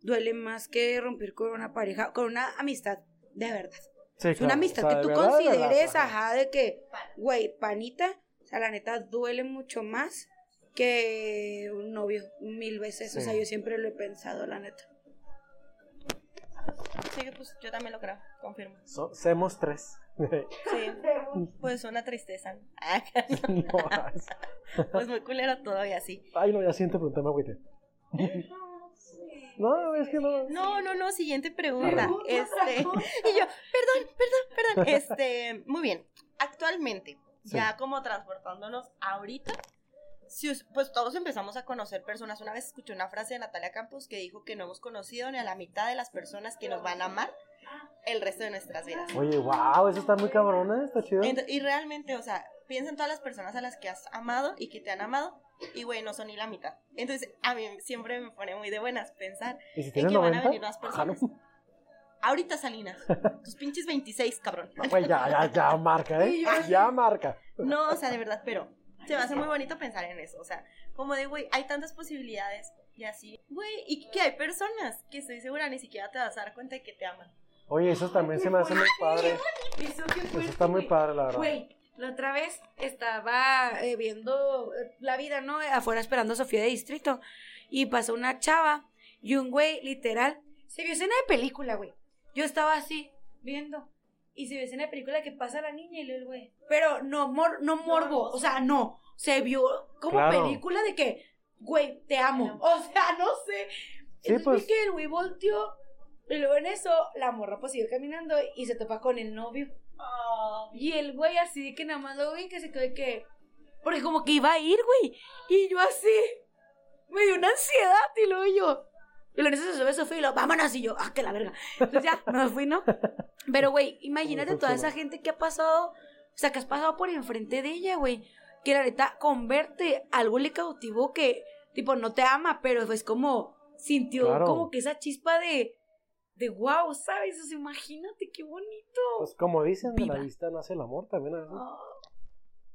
duele más que romper con una pareja, con una amistad de verdad. Sí, Es una amistad o sea, que tú verdad, consideres, ajá. ajá, de que, güey, panita, o sea, la neta duele mucho más que un novio, mil veces. O sea, yo siempre lo he pensado, la neta. Sí, pues yo también lo creo, confirmo. So- Semos tres. Sí, pues una tristeza. No, Pues muy culero todavía, sí. Ay, no, ya siento preguntarme, agüite. No, es que no. No, no, no, siguiente pregunta. Este, y yo, perdón, perdón, perdón. Este, muy bien. Actualmente, Sí. ya como transportándonos ahorita, si pues todos empezamos a conocer personas. Una vez escuché una frase de Natalia Campos que dijo que no hemos conocido ni a la mitad de las personas que nos van a amar el resto de nuestras vidas. Oye, wow, eso está muy cabrona, está chido. Ent- y realmente, o sea, piensa en todas las personas a las que has amado y que te han amado y, güey, no son ni la mitad. Entonces, a mí siempre me pone muy de buenas pensar ¿Y si en que van a 90? venir más Ah, personas. Ahorita, Salinas, tus pinches 26, cabrón. No, güey, ya, ya, ya marca, ¿eh? Ya marca. No, o sea, de verdad, pero se me hace muy bonito pensar en eso. O sea, como de, güey, hay tantas posibilidades y así, güey, y que hay personas que estoy segura ni siquiera te vas a dar cuenta de que te aman. Oye, eso también se me hace muy padre. Eso qué Eso fuerte, está muy padre, la verdad. Güey, la otra vez estaba eh, viendo eh, la vida, ¿no? Afuera esperando a Sofía de Distrito. Y pasó una chava y un güey, literal, se vio escena de película, güey. Yo estaba así, viendo. Y se vio escena de película que pasa la niña y luego el güey. Pero no, mor, no morbo, o sea, no. Se vio como Claro. película de que, güey, te amo. O sea, no sé. Sí, Entonces pues. vi que el güey volteó. Y luego en eso, la morra pues siguió caminando y se topa con el novio. Y el güey así de que nada más lo vi que se quedó de que. Porque como que iba a ir, güey. Y yo así. Me dio una ansiedad y luego yo. Y eso se sube Sofía y lo, vámonos. Y yo, ah, que la verga. Entonces ya, me fui, ¿no? Pero, güey, imagínate toda esa gente que ha pasado. O sea, que has pasado por enfrente de ella, güey. Que la neta converte algo le cautivó que, tipo, no te ama, pero es como. Sintió Claro. como que esa chispa de. De wow, ¿sabes? O sea, imagínate qué bonito. Pues como dicen, de la vista nace el amor también. ¿eh? Ah,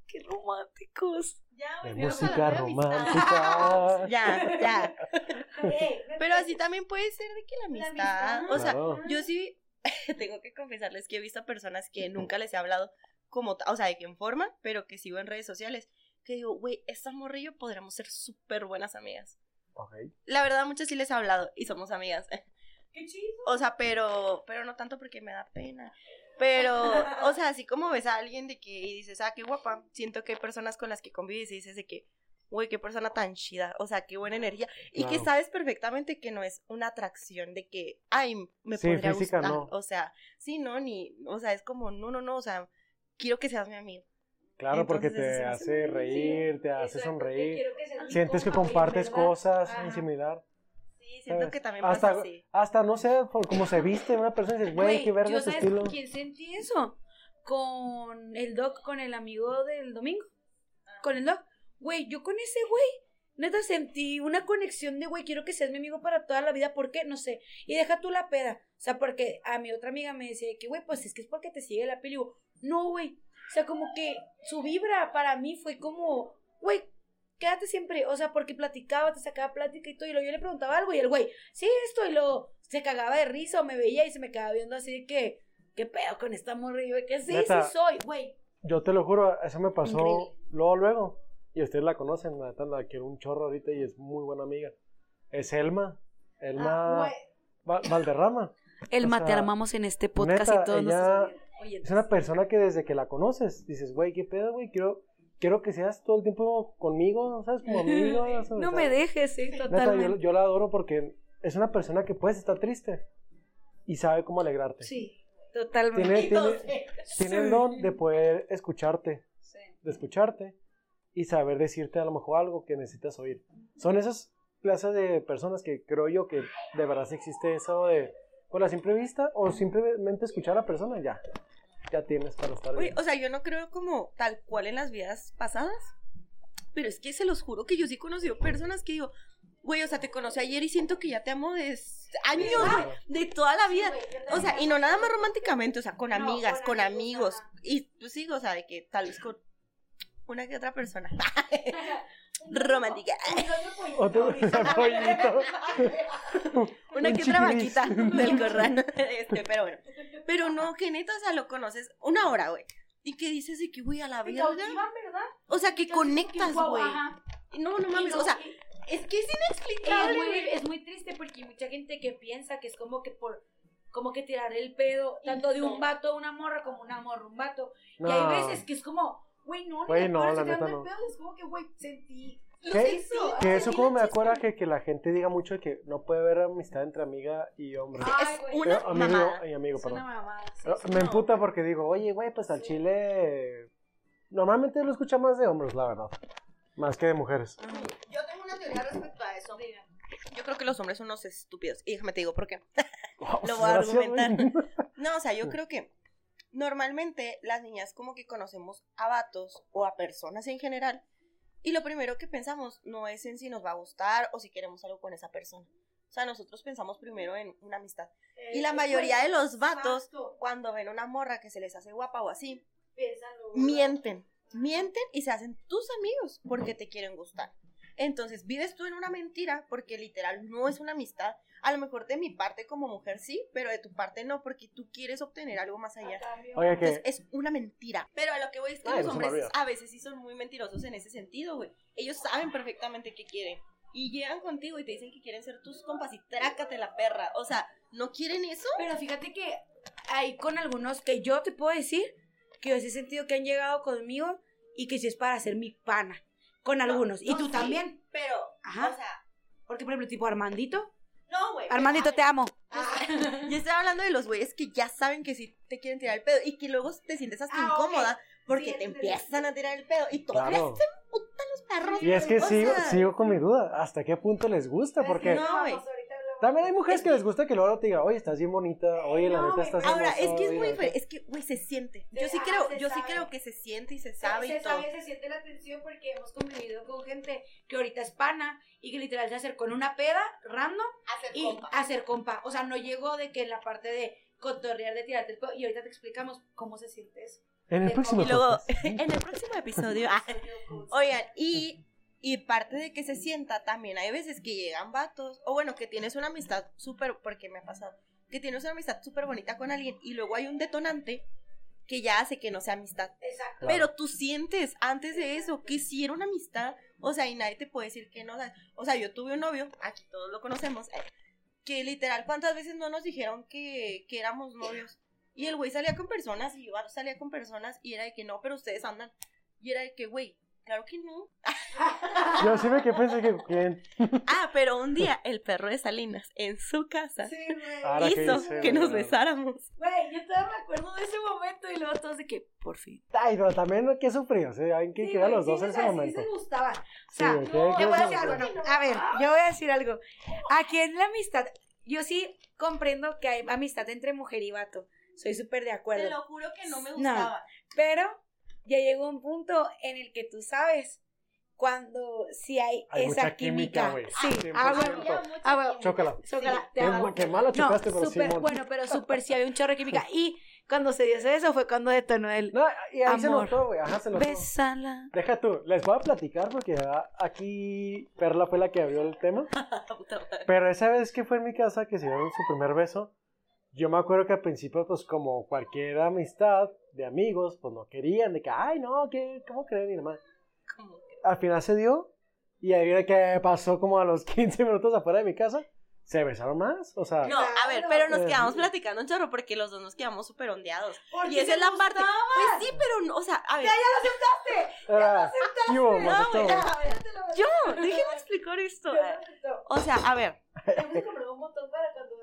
qué románticos. Ya, De música romántica. Ya, ya. Pero así también puede ser de que la La amistad, o sea, Claro. yo sí tengo que confesarles que he visto personas que nunca les he hablado como, o sea, de que en forma, pero que sigo en redes sociales, que digo, güey, esta morrillo podríamos ser súper buenas amigas. Ok. La verdad, muchas sí les he hablado y somos amigas. Qué chido. O sea, pero, pero no tanto porque me da pena. Pero, o sea, así como ves a alguien de que y dices, ah, qué guapa, siento que hay personas con las que convives y dices de que, güey, qué persona tan chida, o sea, qué buena energía. Y que sabes perfectamente que no es una atracción de que, ay, me Sí, podría física, gustar. no. O sea, sí, no, ni, o sea, es como, no, no, no, o sea, quiero que seas mi amigo. Claro, porque te hace reír, te hace sonreír. que Sientes que compartes cosas Ajá. en similar. Sí, siento ¿sabes? que también hasta, pasa así. hasta, no sé, por cómo se viste una persona y dices, güey, qué verga sabes estilo. con quién sentí eso con el doc con el amigo del domingo con el doc güey yo con ese güey neta sentí una conexión de güey quiero que seas mi amigo para toda la vida ¿por qué? no sé y deja tú la peda o sea porque a mi otra amiga me decía que güey pues es que es porque te sigue la peli y digo no güey o sea como que su vibra para mí fue como güey quédate siempre, o sea, porque platicaba, te sacaba plática y todo, y luego yo le preguntaba algo, y el güey, sí, esto, y luego se cagaba de risa, o me veía y se me quedaba viendo así de que, ¿qué pedo con esta morra? Y yo, que sí, Neta. sí soy, güey. Yo te lo juro, eso me pasó Increíble. luego, luego. Y ustedes la conocen, la neta la quiero un chorro ahorita y es muy buena amiga. Es Elma. Elma Ah, Valderrama. El O mate sea, armamos en este podcast neta, y todos ella- nos Oye, Es una persona que desde que la conoces dices, güey, qué pedo, güey, quiero, quiero que seas todo el tiempo conmigo, ¿sabes? Como amigo. ¿sabes? no me dejes, sí, Neta, yo, totalmente. yo la adoro porque es una persona que puedes estar triste y sabe cómo alegrarte. Sí, totalmente. Tiene, tiene, tiene el don de poder escucharte, de escucharte y saber decirte a lo mejor algo que necesitas oír. Son esas clases de personas que creo yo que de verdad sí existe eso de con la simple vista o simplemente escuchar a la persona ya. Ya tienes para estar bien. o sea, yo no creo como tal cual en las vidas pasadas, pero es que se los juro que yo sí he conocido personas que digo, güey, o sea, te conocí ayer y siento que ya te amo de años, güey, de toda la vida. O sea, y no nada más románticamente, o sea, con No, amigas, con con, amigos. Y pues sí, o sea, de que tal vez con una que otra persona. romántica. Otro pollito. Una Un que otra vaquita del corral. Este, pero bueno. Pero no, que neta, o sea, lo conoces una hora, güey. Y que dices de que, güey, a la verga. ¿verdad? O sea, que conectas, güey. No, no mames, o sea, es que es es inexplicable, muy, es muy triste porque hay mucha gente que piensa que es como que por como que tirar el pedo tanto de un vato a una morra como una morra a un vato y hay veces que es como güey no Güey, no, la si neta no. pedo es como que güey sentí ¿Qué? hizo. Que eso como me acuerda que, que la gente diga mucho de que no puede haber amistad entre amiga y hombre. Ay, Es una Eh, amigo mamada. y amigo, es una perdón. mamada sí, Eh, sí. Me no. emputa porque digo, oye, güey, pues al Sí. chile. Normalmente lo escucha más de hombres, la verdad. Más que de mujeres. Yo tengo una teoría respecto a eso. Digan. Yo creo que los hombres son unos estúpidos. Y déjame te digo por qué. Wow, Lo voy a argumentar. No, o sea, yo creo que normalmente las niñas como que conocemos a vatos o a personas en general y lo primero que pensamos no es en si nos va a gustar o si queremos algo con esa persona. O sea, nosotros pensamos primero en una amistad. Y la Eh, mayoría de los vatos, cuando ven una morra que se les hace guapa o así, mienten. Mienten y se hacen tus amigos porque te quieren gustar. Entonces, vives tú en una mentira porque literal no es una amistad. A lo mejor de mi parte como mujer sí, pero de tu parte no porque tú quieres obtener algo más allá. Oye, Entonces, es una mentira. Pero a lo que voy es que Ay, los no hombres a veces sí son muy mentirosos en ese sentido, güey. Ellos saben perfectamente qué quieren. Y llegan contigo y te dicen que quieren ser tus compas y trácate la perra. O sea, ¿no quieren eso? Pero fíjate que hay con algunos que yo te puedo decir que he sentido que han llegado conmigo y que sí es para ser mi pana. Con algunos. y no, tú sí. también. Pero, Ajá. o sea, Porque, por ejemplo, tipo Armandito. No, güey. Armandito, te amo. Ah, yo estoy hablando de los güeyes que ya saben que sí te quieren tirar el pedo y que luego te sientes hasta Ah, incómoda porque Sí, te empiezan a tirar el pedo y todavía Claro. se emputan los perros. Y es que sigo, sigo con mi duda. ¿Hasta qué punto les gusta? Porque no, güey. También hay mujeres que les gusta que luego te diga, oye, estás bien bonita, oye, la No, neta güey. estás Ahora, hermosa, es que es muy la neta". diferente, es que, güey, se siente. Yo sí Ah, creo, se yo sí creo que se siente y se Se, sabe se y todo. sabe, se siente la tensión porque hemos convivido con gente que ahorita es pana y que literal se acercó en una peda random Hacer y compa. hacer compa. O sea, no llegó de que en la parte de cotorrear, de tirarte el pedo. Y ahorita te explicamos cómo se siente eso. En el próximo Y luego, en el próximo episodio, ah, oigan, y, y parte de que se sienta también, hay veces que llegan vatos, o bueno, que tienes una amistad súper, porque me ha pasado, que tienes una amistad súper bonita con alguien y luego hay un detonante que ya hace que no sea amistad. Exacto. Pero tú sientes antes de eso que si era una amistad, o sea, y nadie te puede decir que no. O sea, yo tuve un novio, aquí todos lo conocemos, eh, que literal, ¿cuántas veces no nos dijeron que, que éramos novios? Y el güey salía con personas y yo salía con personas y era de que no, pero ustedes andan. Y era de que, güey, claro que no. Yo sí me que pensé que bien. Ah, pero un día el perro de Salinas en su casa Sí, güey. Que hizo que nos güey. besáramos. Güey, yo todavía me acuerdo de ese momento y luego todos de que, por fin. Ay, pero también qué sufridos, ¿eh? Hay que Sí, quedar los sí, dos o en sea, ese sí momento. se gustaban. O Sí, sea, yo voy a decir algo, no. A ver, yo voy a decir algo. Aquí en la amistad, yo sí comprendo que hay amistad entre mujer y vato. Soy súper de Te acuerdo. lo juro que no me No. gustaba. Pero ya llegó un punto en el que tú sabes cuando sí hay, Hay esa mucha química, química. Sí, 100%. ah, Ah, bueno. química. Chócala. Malo No, sí. bueno, pero súper sí había un chorro de química. Y cuando se dio eso fue cuando detonó el No, y ahí se Amor. notó, güey. Ajá, se notó. besala. Deja tú, les voy a platicar porque ah, aquí Perla fue la que abrió el tema. Pero esa vez que fue en mi casa que se dieron su primer beso, yo me acuerdo que al principio, pues como cualquier amistad de amigos, pues no querían, de que, ay, no, ¿qué, ¿cómo creen? Y demás. Al final se dio y ahí viene que pasó como a los 15 minutos afuera de mi casa, se besaron más, o sea... No, a ver, pero nos quedamos platicando un chorro porque los dos nos quedamos súper ondeados. Y esa es la parte. Pues sí, pero no, o sea, a ver, era- ¿qué hubo, No, Matito? güey, A ver, te lo voy a- yo, déjenme explicar esto. Yo lo. O sea, a ver, Tenemos que comprar un botón para cuando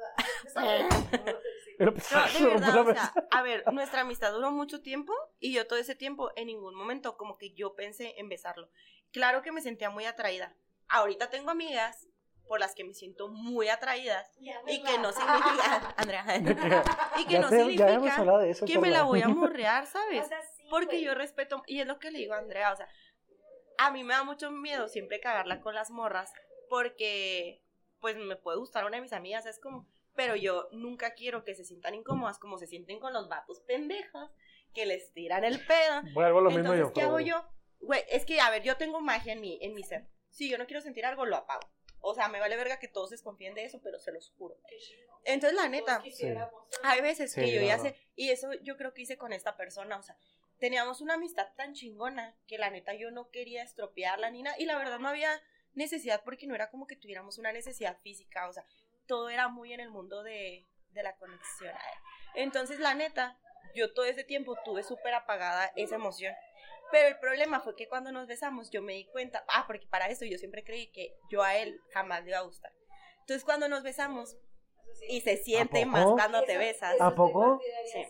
Pero, no, de verdad, o sea, a ver, nuestra amistad duró mucho tiempo y yo todo ese tiempo en ningún momento como que yo pensé en besarlo. Claro que me sentía muy atraída. Ahorita tengo amigas por las que me siento muy atraídas y que no significa, Andrea, y que ya, no te- significa hablado de eso. que me la voy a morrear, ¿sabes? O sea, sí, Porque yo respeto, y es lo que le digo a Andrea, o sea, a mí me da mucho miedo siempre cagarla con las morras, porque pues me puede gustar una de mis amigas, es como, pero yo nunca quiero que se sientan incómodas como se sienten con los vatos pendejos, que les tiran el pedo. Vuelvo lo mismo Entonces, yo. ¿qué hago yo? güey, es que, a ver, yo tengo magia en mi, en mi ser. Si yo no quiero sentir algo, lo apago. O sea, me vale verga que todos desconfíen de eso, pero se los juro. Entonces, la neta, hay veces Sí, que yo ya sé, y eso yo creo que hice con esta persona, o sea, teníamos una amistad tan chingona que la neta yo no quería estropearla ni nada, y la verdad no había necesidad porque no era como que tuviéramos una necesidad física, o sea, todo era muy en el mundo de, de la conexión. Entonces, la neta, yo todo ese tiempo tuve súper apagada esa emoción. Pero el problema fue que cuando nos besamos yo me di cuenta, ah, porque para eso yo siempre creí que yo a él jamás le iba a gustar. Entonces cuando nos besamos y se siente más cuando te besas. ¿A poco? Sí.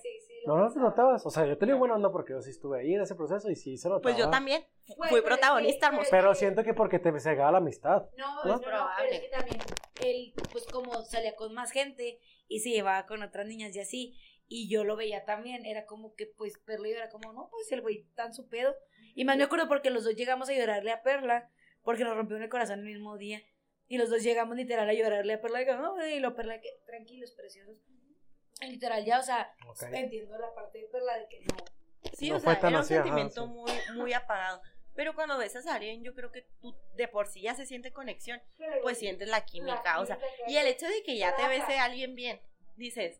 No, no te notabas. O sea, yo tenía buena onda porque yo sí estuve ahí en ese proceso y sí se notaba. Pues yo también fui pero es protagonista, hermoso. Pero siento que porque te cegaba la amistad. No, ¿No? no, no, Probable. pero es que también él, pues como salía con más gente y se llevaba con otras niñas y así, y yo lo veía también, era como que pues Perla y yo era como, no, pues el güey tan su pedo. Y más me acuerdo porque los dos llegamos a llorarle a Perla, porque nos rompió el corazón el mismo día. Y los dos llegamos literal a llorarle a Perla y no, y lo Perla que tranquilos, preciosos. Literal ya, o sea, Ok. entiendo la parte de Perla de que no. Sí, No o sea, era un así, ajá, sentimiento sí. muy, muy apagado. Pero cuando besas a alguien, yo creo que tú de por sí ya se siente conexión, pues sientes la química, o sea, y el hecho de que ya te bese alguien bien, dices,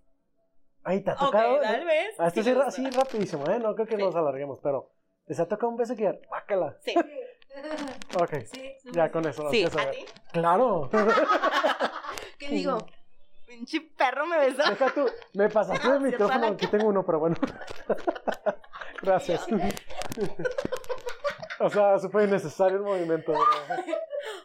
Ay, te ha tocado. tal vez. Ah, esto sí gusta. así rapidísimo, ¿eh? No creo que Sí. nos alarguemos, pero les ha tocado un beso que ya, bácala. Sí, Ok, Sí, ya con eso lo sí, ¿a ti? Claro. ¿Qué digo? Pinche perro me besó. Deja tú, me pasaste el micrófono, aquí tengo uno, pero bueno. Gracias. o sea, eso fue innecesario el movimiento.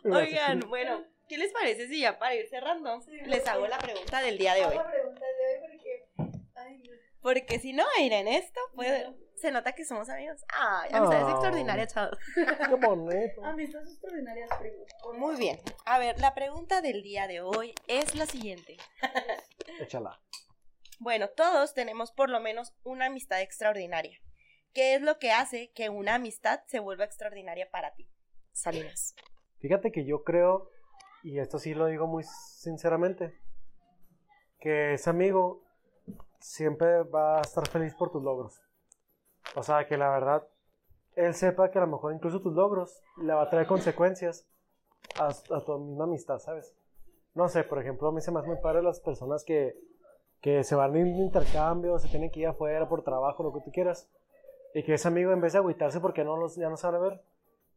Oigan, bueno, ¿qué les parece si ya para ir cerrando les hago la pregunta del día de hoy? La pregunta de hoy porque... Ay, no. Porque si no, miren esto, puede, se nota que somos amigos. Ay, amistades Oh. extraordinarias, chavos. Qué bonito. Amistades extraordinarias preguntas. Muy bien. A ver, la pregunta del día de hoy es la siguiente. Échala. Bueno, todos tenemos por lo menos una amistad extraordinaria. ¿Qué es lo que hace que una amistad se vuelva extraordinaria para ti? Salinas. Fíjate que yo creo, y esto sí lo digo muy sinceramente, que ese amigo siempre va a estar feliz por tus logros. O sea, que la verdad, él sepa que a lo mejor incluso tus logros le va a traer consecuencias a, a tu misma amistad, ¿sabes? No sé, por ejemplo, a mí se me hace muy padre las personas que, que se van en intercambio, se tienen que ir afuera por trabajo, lo que tú quieras, y que ese amigo en vez de agüitarse porque no los, ya no sabe ver,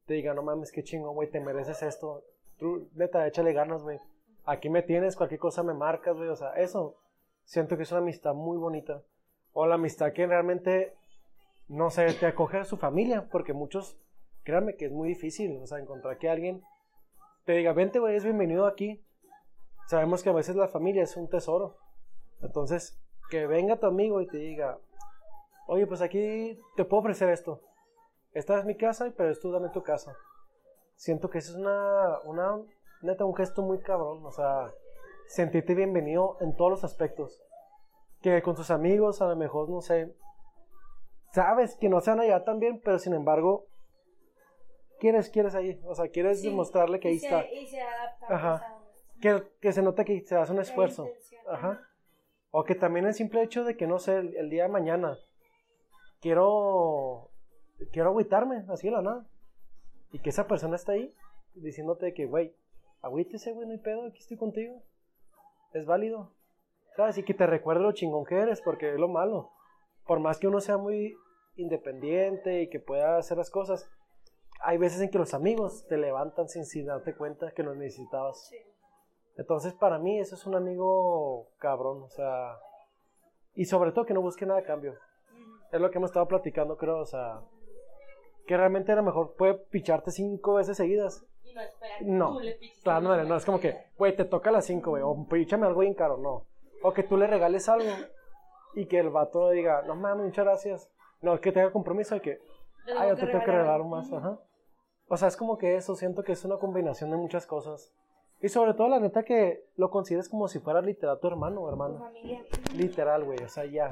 te diga, no mames, qué chingo, güey, te mereces esto. Tú, neta, échale ganas, güey. Aquí me tienes, cualquier cosa me marcas, güey. O sea, eso siento que es una amistad muy bonita. O la amistad que realmente, no sé, te acoge a su familia. Porque muchos, créanme que es muy difícil, o sea, encontrar que alguien te diga, vente, güey, es bienvenido aquí. Sabemos que a veces la familia es un tesoro. Entonces, que venga tu amigo y te diga, oye, pues aquí te puedo ofrecer esto esta es mi casa, pero es tú dame tu casa. Siento que eso es una, una, neta, un gesto muy cabrón, o sea, sentirte bienvenido en todos los aspectos. Que con tus amigos, a lo mejor, no sé, sabes que no se van a llevar tan bien, pero sin embargo, quieres, quieres ahí, o sea, quieres Sí, demostrarle que ahí se- está, Y se adapta Ajá. que, que se nota que se hace un esfuerzo. Ajá. O que también el simple hecho de que, no sé, el, el día de mañana quiero, quiero agüitarme, así de la nada. Y que esa persona está ahí diciéndote que, güey, agüítese, güey, no hay pedo, aquí estoy contigo. Es válido. ¿Sabes? Y que te recuerde lo chingón que eres, porque es lo malo. Por más que uno sea muy independiente y que pueda hacer las cosas, hay veces en que los amigos te levantan sin, sin darte cuenta que los necesitabas. Sí. Entonces, para mí, eso es un amigo cabrón, o sea, y sobre todo que no busque nada a cambio. Es lo que hemos estado platicando, creo, o sea, que realmente a lo mejor puede picharte cinco veces seguidas. Y no espera que No, tú le Claro, no, no, es como que, güey, te toca las cinco, güey, o píchame algo bien caro, no. O que tú le regales algo y que el vato diga, no mames, muchas gracias. No, que tenga compromiso de que, ah, yo te tengo que regalar más, ajá. O sea, es como que eso, siento que es una combinación de muchas cosas. Y sobre todo, la neta, que lo consideres como si fuera literal tu hermano o Tu hermana. familia. Literal, güey, o sea, ya.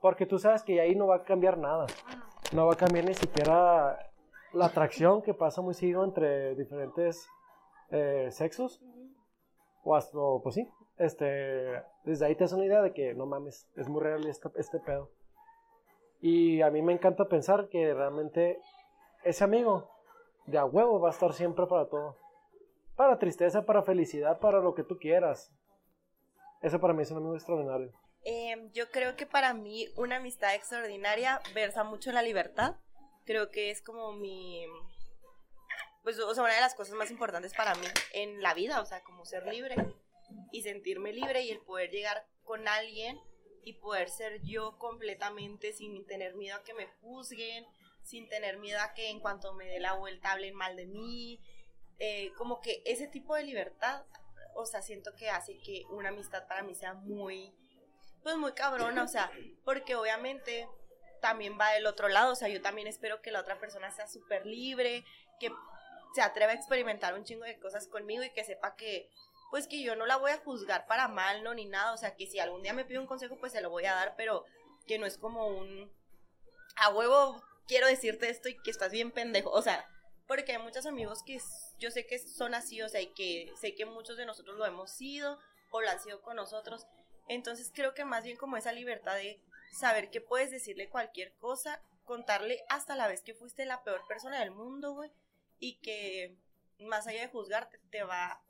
Porque tú sabes que ahí no va a cambiar nada. No va a cambiar ni siquiera la atracción que pasa muy seguido entre diferentes eh, sexos. O hasta, o, pues sí, este, desde ahí te das una idea de que no mames, es muy real este, este pedo. Y a mí me encanta pensar que realmente ese amigo de a huevo va a estar siempre para todo. Para tristeza, para felicidad, para lo que tú quieras. Ese para mí es un amigo extraordinario. Em, yo creo que para mí una amistad extraordinaria versa mucho en la libertad. Creo que es como mi... Pues, o sea, una de las cosas más importantes para mí en la vida, o sea, como ser libre y sentirme libre y el poder llegar con alguien y poder ser yo completamente sin tener miedo a que me juzguen, sin tener miedo a que en cuanto me dé la vuelta hablen mal de mí. Eh, como que ese tipo de libertad, o sea, siento que hace que una amistad para mí sea muy, pues muy cabrona, o sea, porque obviamente también va del otro lado, o sea, yo también espero que la otra persona sea súper libre, que se atreva a experimentar un chingo de cosas conmigo y que sepa que, pues que yo no la voy a juzgar para mal, no, ni nada, o sea, que si algún día me pide un consejo, pues se lo voy a dar, pero que no es como un, a huevo, quiero decirte esto y que estás bien pendejo, o sea, porque hay muchos amigos que yo sé que son así, o sea, y que sé que muchos de nosotros lo hemos sido o lo han sido con nosotros, entonces creo que más bien como esa libertad de saber que puedes decirle cualquier cosa, contarle hasta la vez que fuiste la peor persona del mundo, güey, y que más allá de juzgarte, te va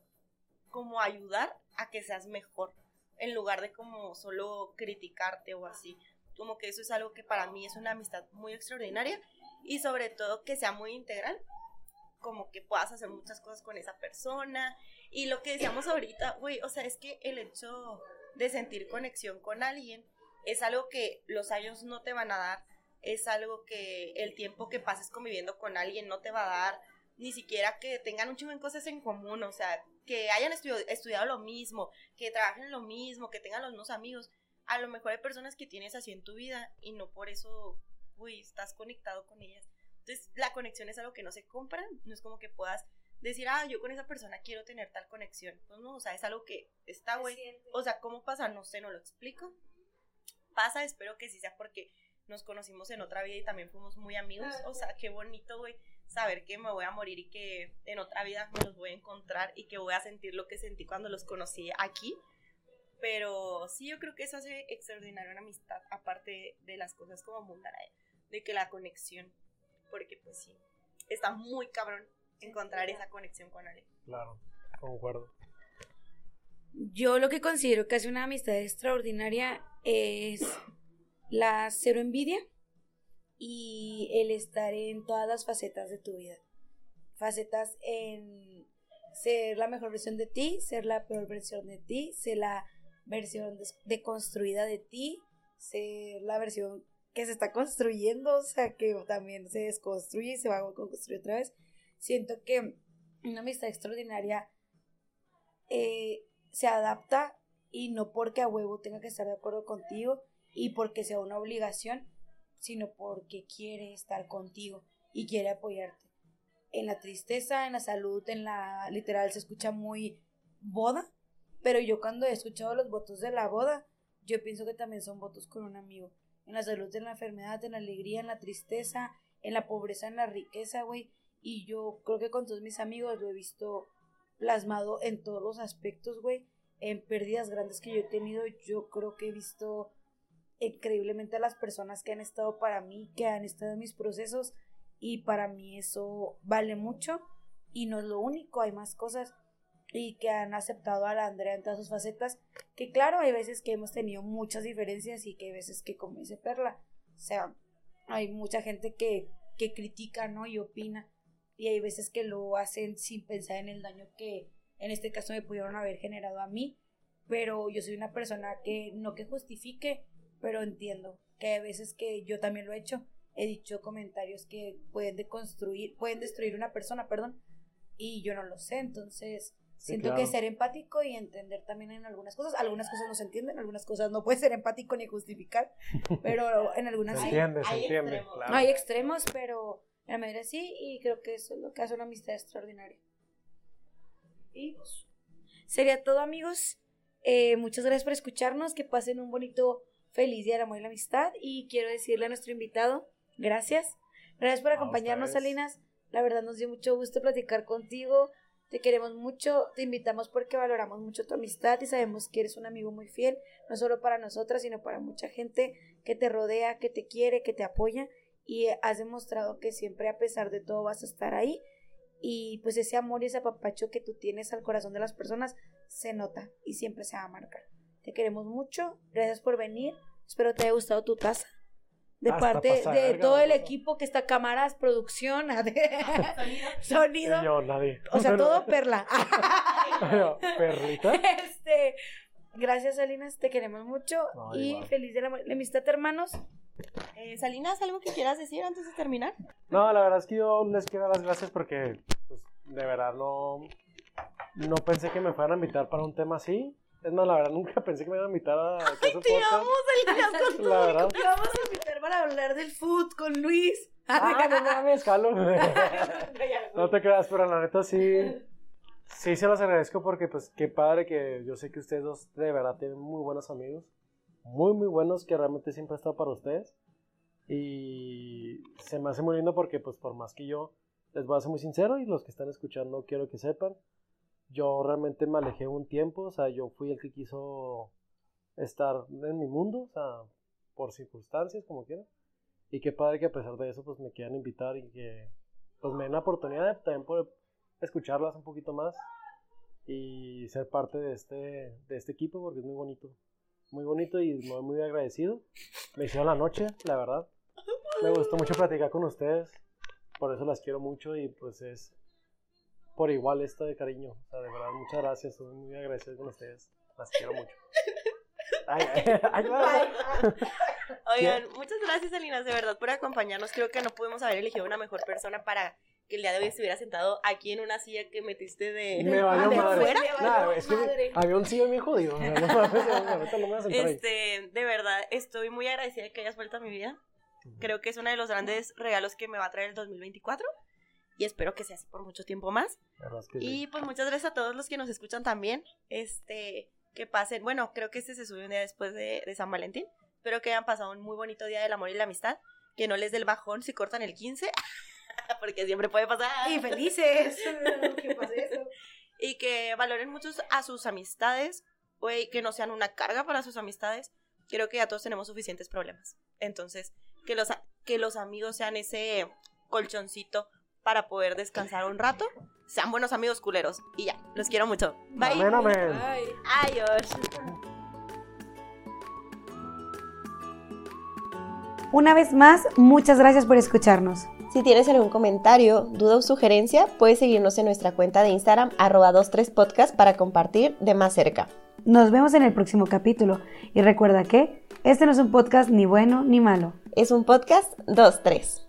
como ayudar a que seas mejor, en lugar de como solo criticarte o así. Como que eso es algo que para mí es una amistad muy extraordinaria y sobre todo que sea muy integral, como que puedas hacer muchas cosas con esa persona. Y lo que decíamos ahorita, güey, o sea, es que el hecho de sentir conexión con alguien es algo que los años no te van a dar, es algo que el tiempo que pases conviviendo con alguien no te va a dar, ni siquiera que tengan un chingo de cosas en común, o sea, que hayan estudiado lo mismo, que trabajen en lo mismo, que tengan los mismos amigos. A lo mejor hay personas que tienes así en tu vida y no por eso, uy, estás conectado con ellas. Entonces, la conexión es algo que no se compra, no es como que puedas decir, ah, yo con esa persona quiero tener tal conexión. Pues no, o sea, es algo que está, güey. O sea, ¿cómo pasa? No sé, no lo explico. Pasa, espero que sí sea porque nos conocimos en otra vida y también fuimos muy amigos. O sea, qué bonito, güey, saber que me voy a morir y que en otra vida me los voy a encontrar y que voy a sentir lo que sentí cuando los conocí aquí. Pero sí, yo creo que eso hace extraordinaria una amistad, aparte de las cosas como mundanas, de que la conexión, porque pues sí, está muy cabrón encontrar esa conexión con alguien. Claro, concuerdo. Yo lo que considero que hace una amistad extraordinaria es la cero envidia y el estar en todas las facetas de tu vida. Facetas en ser la mejor versión de ti, ser la peor versión de ti, ser la versión deconstruida de ti, ser la versión que se está construyendo, o sea, que también se desconstruye y se va a construir otra vez. Siento que una amistad extraordinaria eh, se adapta y no porque a huevo tenga que estar de acuerdo contigo y porque sea una obligación, sino porque quiere estar contigo y quiere apoyarte. En la tristeza, en la salud, en la literal se escucha muy boda, pero yo cuando he escuchado los votos de la boda, yo pienso que también son votos con un amigo. En la salud, en la enfermedad, en la alegría, en la tristeza, en la pobreza, en la riqueza, güey. Y yo creo que con todos mis amigos lo he visto plasmado en todos los aspectos, güey. En pérdidas grandes que yo he tenido, yo creo que he visto increíblemente a las personas que han estado para mí, que han estado en mis procesos. Y para mí eso vale mucho. Y no es lo único, hay más cosas. Y que han aceptado a la Andrea en todas sus facetas. Que claro, hay veces que hemos tenido muchas diferencias y que hay veces que, como dice Perla, o sea, hay mucha gente que, que critica, ¿no? Y opina y hay veces que lo hacen sin pensar en el daño que en este caso me pudieron haber generado a mí, pero yo soy una persona que no que justifique, pero entiendo que hay veces que yo también lo he hecho, he dicho comentarios que pueden deconstruir, pueden destruir una persona, perdón, y yo no lo sé, entonces siento que ser empático y entender también en algunas cosas, algunas cosas no se entienden, algunas cosas no puedes ser empático ni justificar, pero en algunas se sí. entiende, se hay entiende, extremos. claro. Hay extremos, pero en la mayoría sí, y creo que eso es lo que hace una amistad extraordinaria. Y pues, sería todo, amigos. Eh, muchas gracias por escucharnos. Que pasen un bonito, feliz día del amor y la amistad. Y quiero decirle a nuestro invitado, gracias. Gracias por acompañarnos. Salinas. La verdad nos dio mucho gusto platicar contigo. Te queremos mucho, te invitamos porque valoramos mucho tu amistad y sabemos que eres un amigo muy fiel, no solo para nosotras, sino para mucha gente que te rodea, que te quiere, que te apoya y has demostrado que siempre a pesar de todo vas a estar ahí y pues ese amor y ese apapacho que tú tienes al corazón de las personas se nota y siempre se va a marcar. Te queremos mucho, gracias por venir, espero te haya gustado tu taza. De Hasta parte de todo el equipo que está cámaras, producción, sonido, Yo, nadie. o sea, todo perla. Perlita. Este, gracias Salinas, te queremos mucho No, y igual. feliz de la, la amistad, hermanos. Eh, Salinas, ¿algo que quieras decir antes de terminar? No, la verdad es que yo les quiero dar las gracias porque, pues, de verdad no, no pensé que me fueran a invitar para un tema así. Es más, la verdad nunca pensé que me iban a invitar a a ese Te podcast. amo, Salinas, con La verdad. Te vamos a invitar para hablar del food con Luis. Ah, no mames, jalo. No te creas, pero la neta sí. Sí, se los agradezco porque, pues, qué padre que yo sé que ustedes dos de verdad tienen muy buenos amigos. Muy, muy buenos que realmente siempre he estado para ustedes. Y se me hace muy lindo porque, pues, por más que yo les voy a ser muy sincero y los que están escuchando quiero que sepan, yo realmente me alejé un tiempo, o sea, yo fui el que quiso estar en mi mundo, o sea, por circunstancias, como quiera. Y qué padre que a pesar de eso, pues me quieran invitar y que pues me den la oportunidad de también poder escucharlas un poquito más y ser parte de este, de este equipo porque es muy bonito. Muy bonito y muy, muy agradecido. Me hicieron la noche, la verdad. Me gustó mucho platicar con ustedes. Por eso las quiero mucho y pues es por igual esto de cariño. O sea, de verdad, muchas gracias. Estoy muy agradecido con ustedes. Las quiero mucho. Ay, ay, ay, Oigan, muchas gracias, Salinas, de verdad, por acompañarnos. Creo que no pudimos haber elegido una mejor persona para que el día de hoy estuviera sentado aquí en una silla que metiste de. Me valió de madre. fuera. Nah, es que Madre. había un sillón bien jodido. no no me. Este, de verdad, estoy muy agradecida de que hayas vuelto a mi vida. Creo que es uno de los grandes regalos que me va a traer el 2024. Y espero que sea así por mucho tiempo más. La verdad es que sí. Y pues muchas gracias a todos los que nos escuchan también. Este, que pasen, bueno, creo que este se sube un día después de, de San Valentín. Espero que hayan pasado un muy bonito día del amor y la amistad. Que no les dé el bajón si cortan el 15. Porque siempre puede pasar. Y felices. Y que valoren mucho a sus amistades. Güey, que no sean una carga para sus amistades. Creo que ya todos tenemos suficientes problemas. Entonces, que los, que los amigos sean ese colchoncito para poder descansar un rato. Sean buenos amigos culeros. Y ya, los quiero mucho. Bye. Amén, amén. Adiós. Una vez más, muchas gracias por escucharnos. Si tienes algún comentario, duda o sugerencia, puedes seguirnos en nuestra cuenta de Instagram, arroba 23podcast, para compartir de más cerca. Nos vemos en el próximo capítulo. Y recuerda que este no es un podcast ni bueno ni malo. Es un podcast 2-3.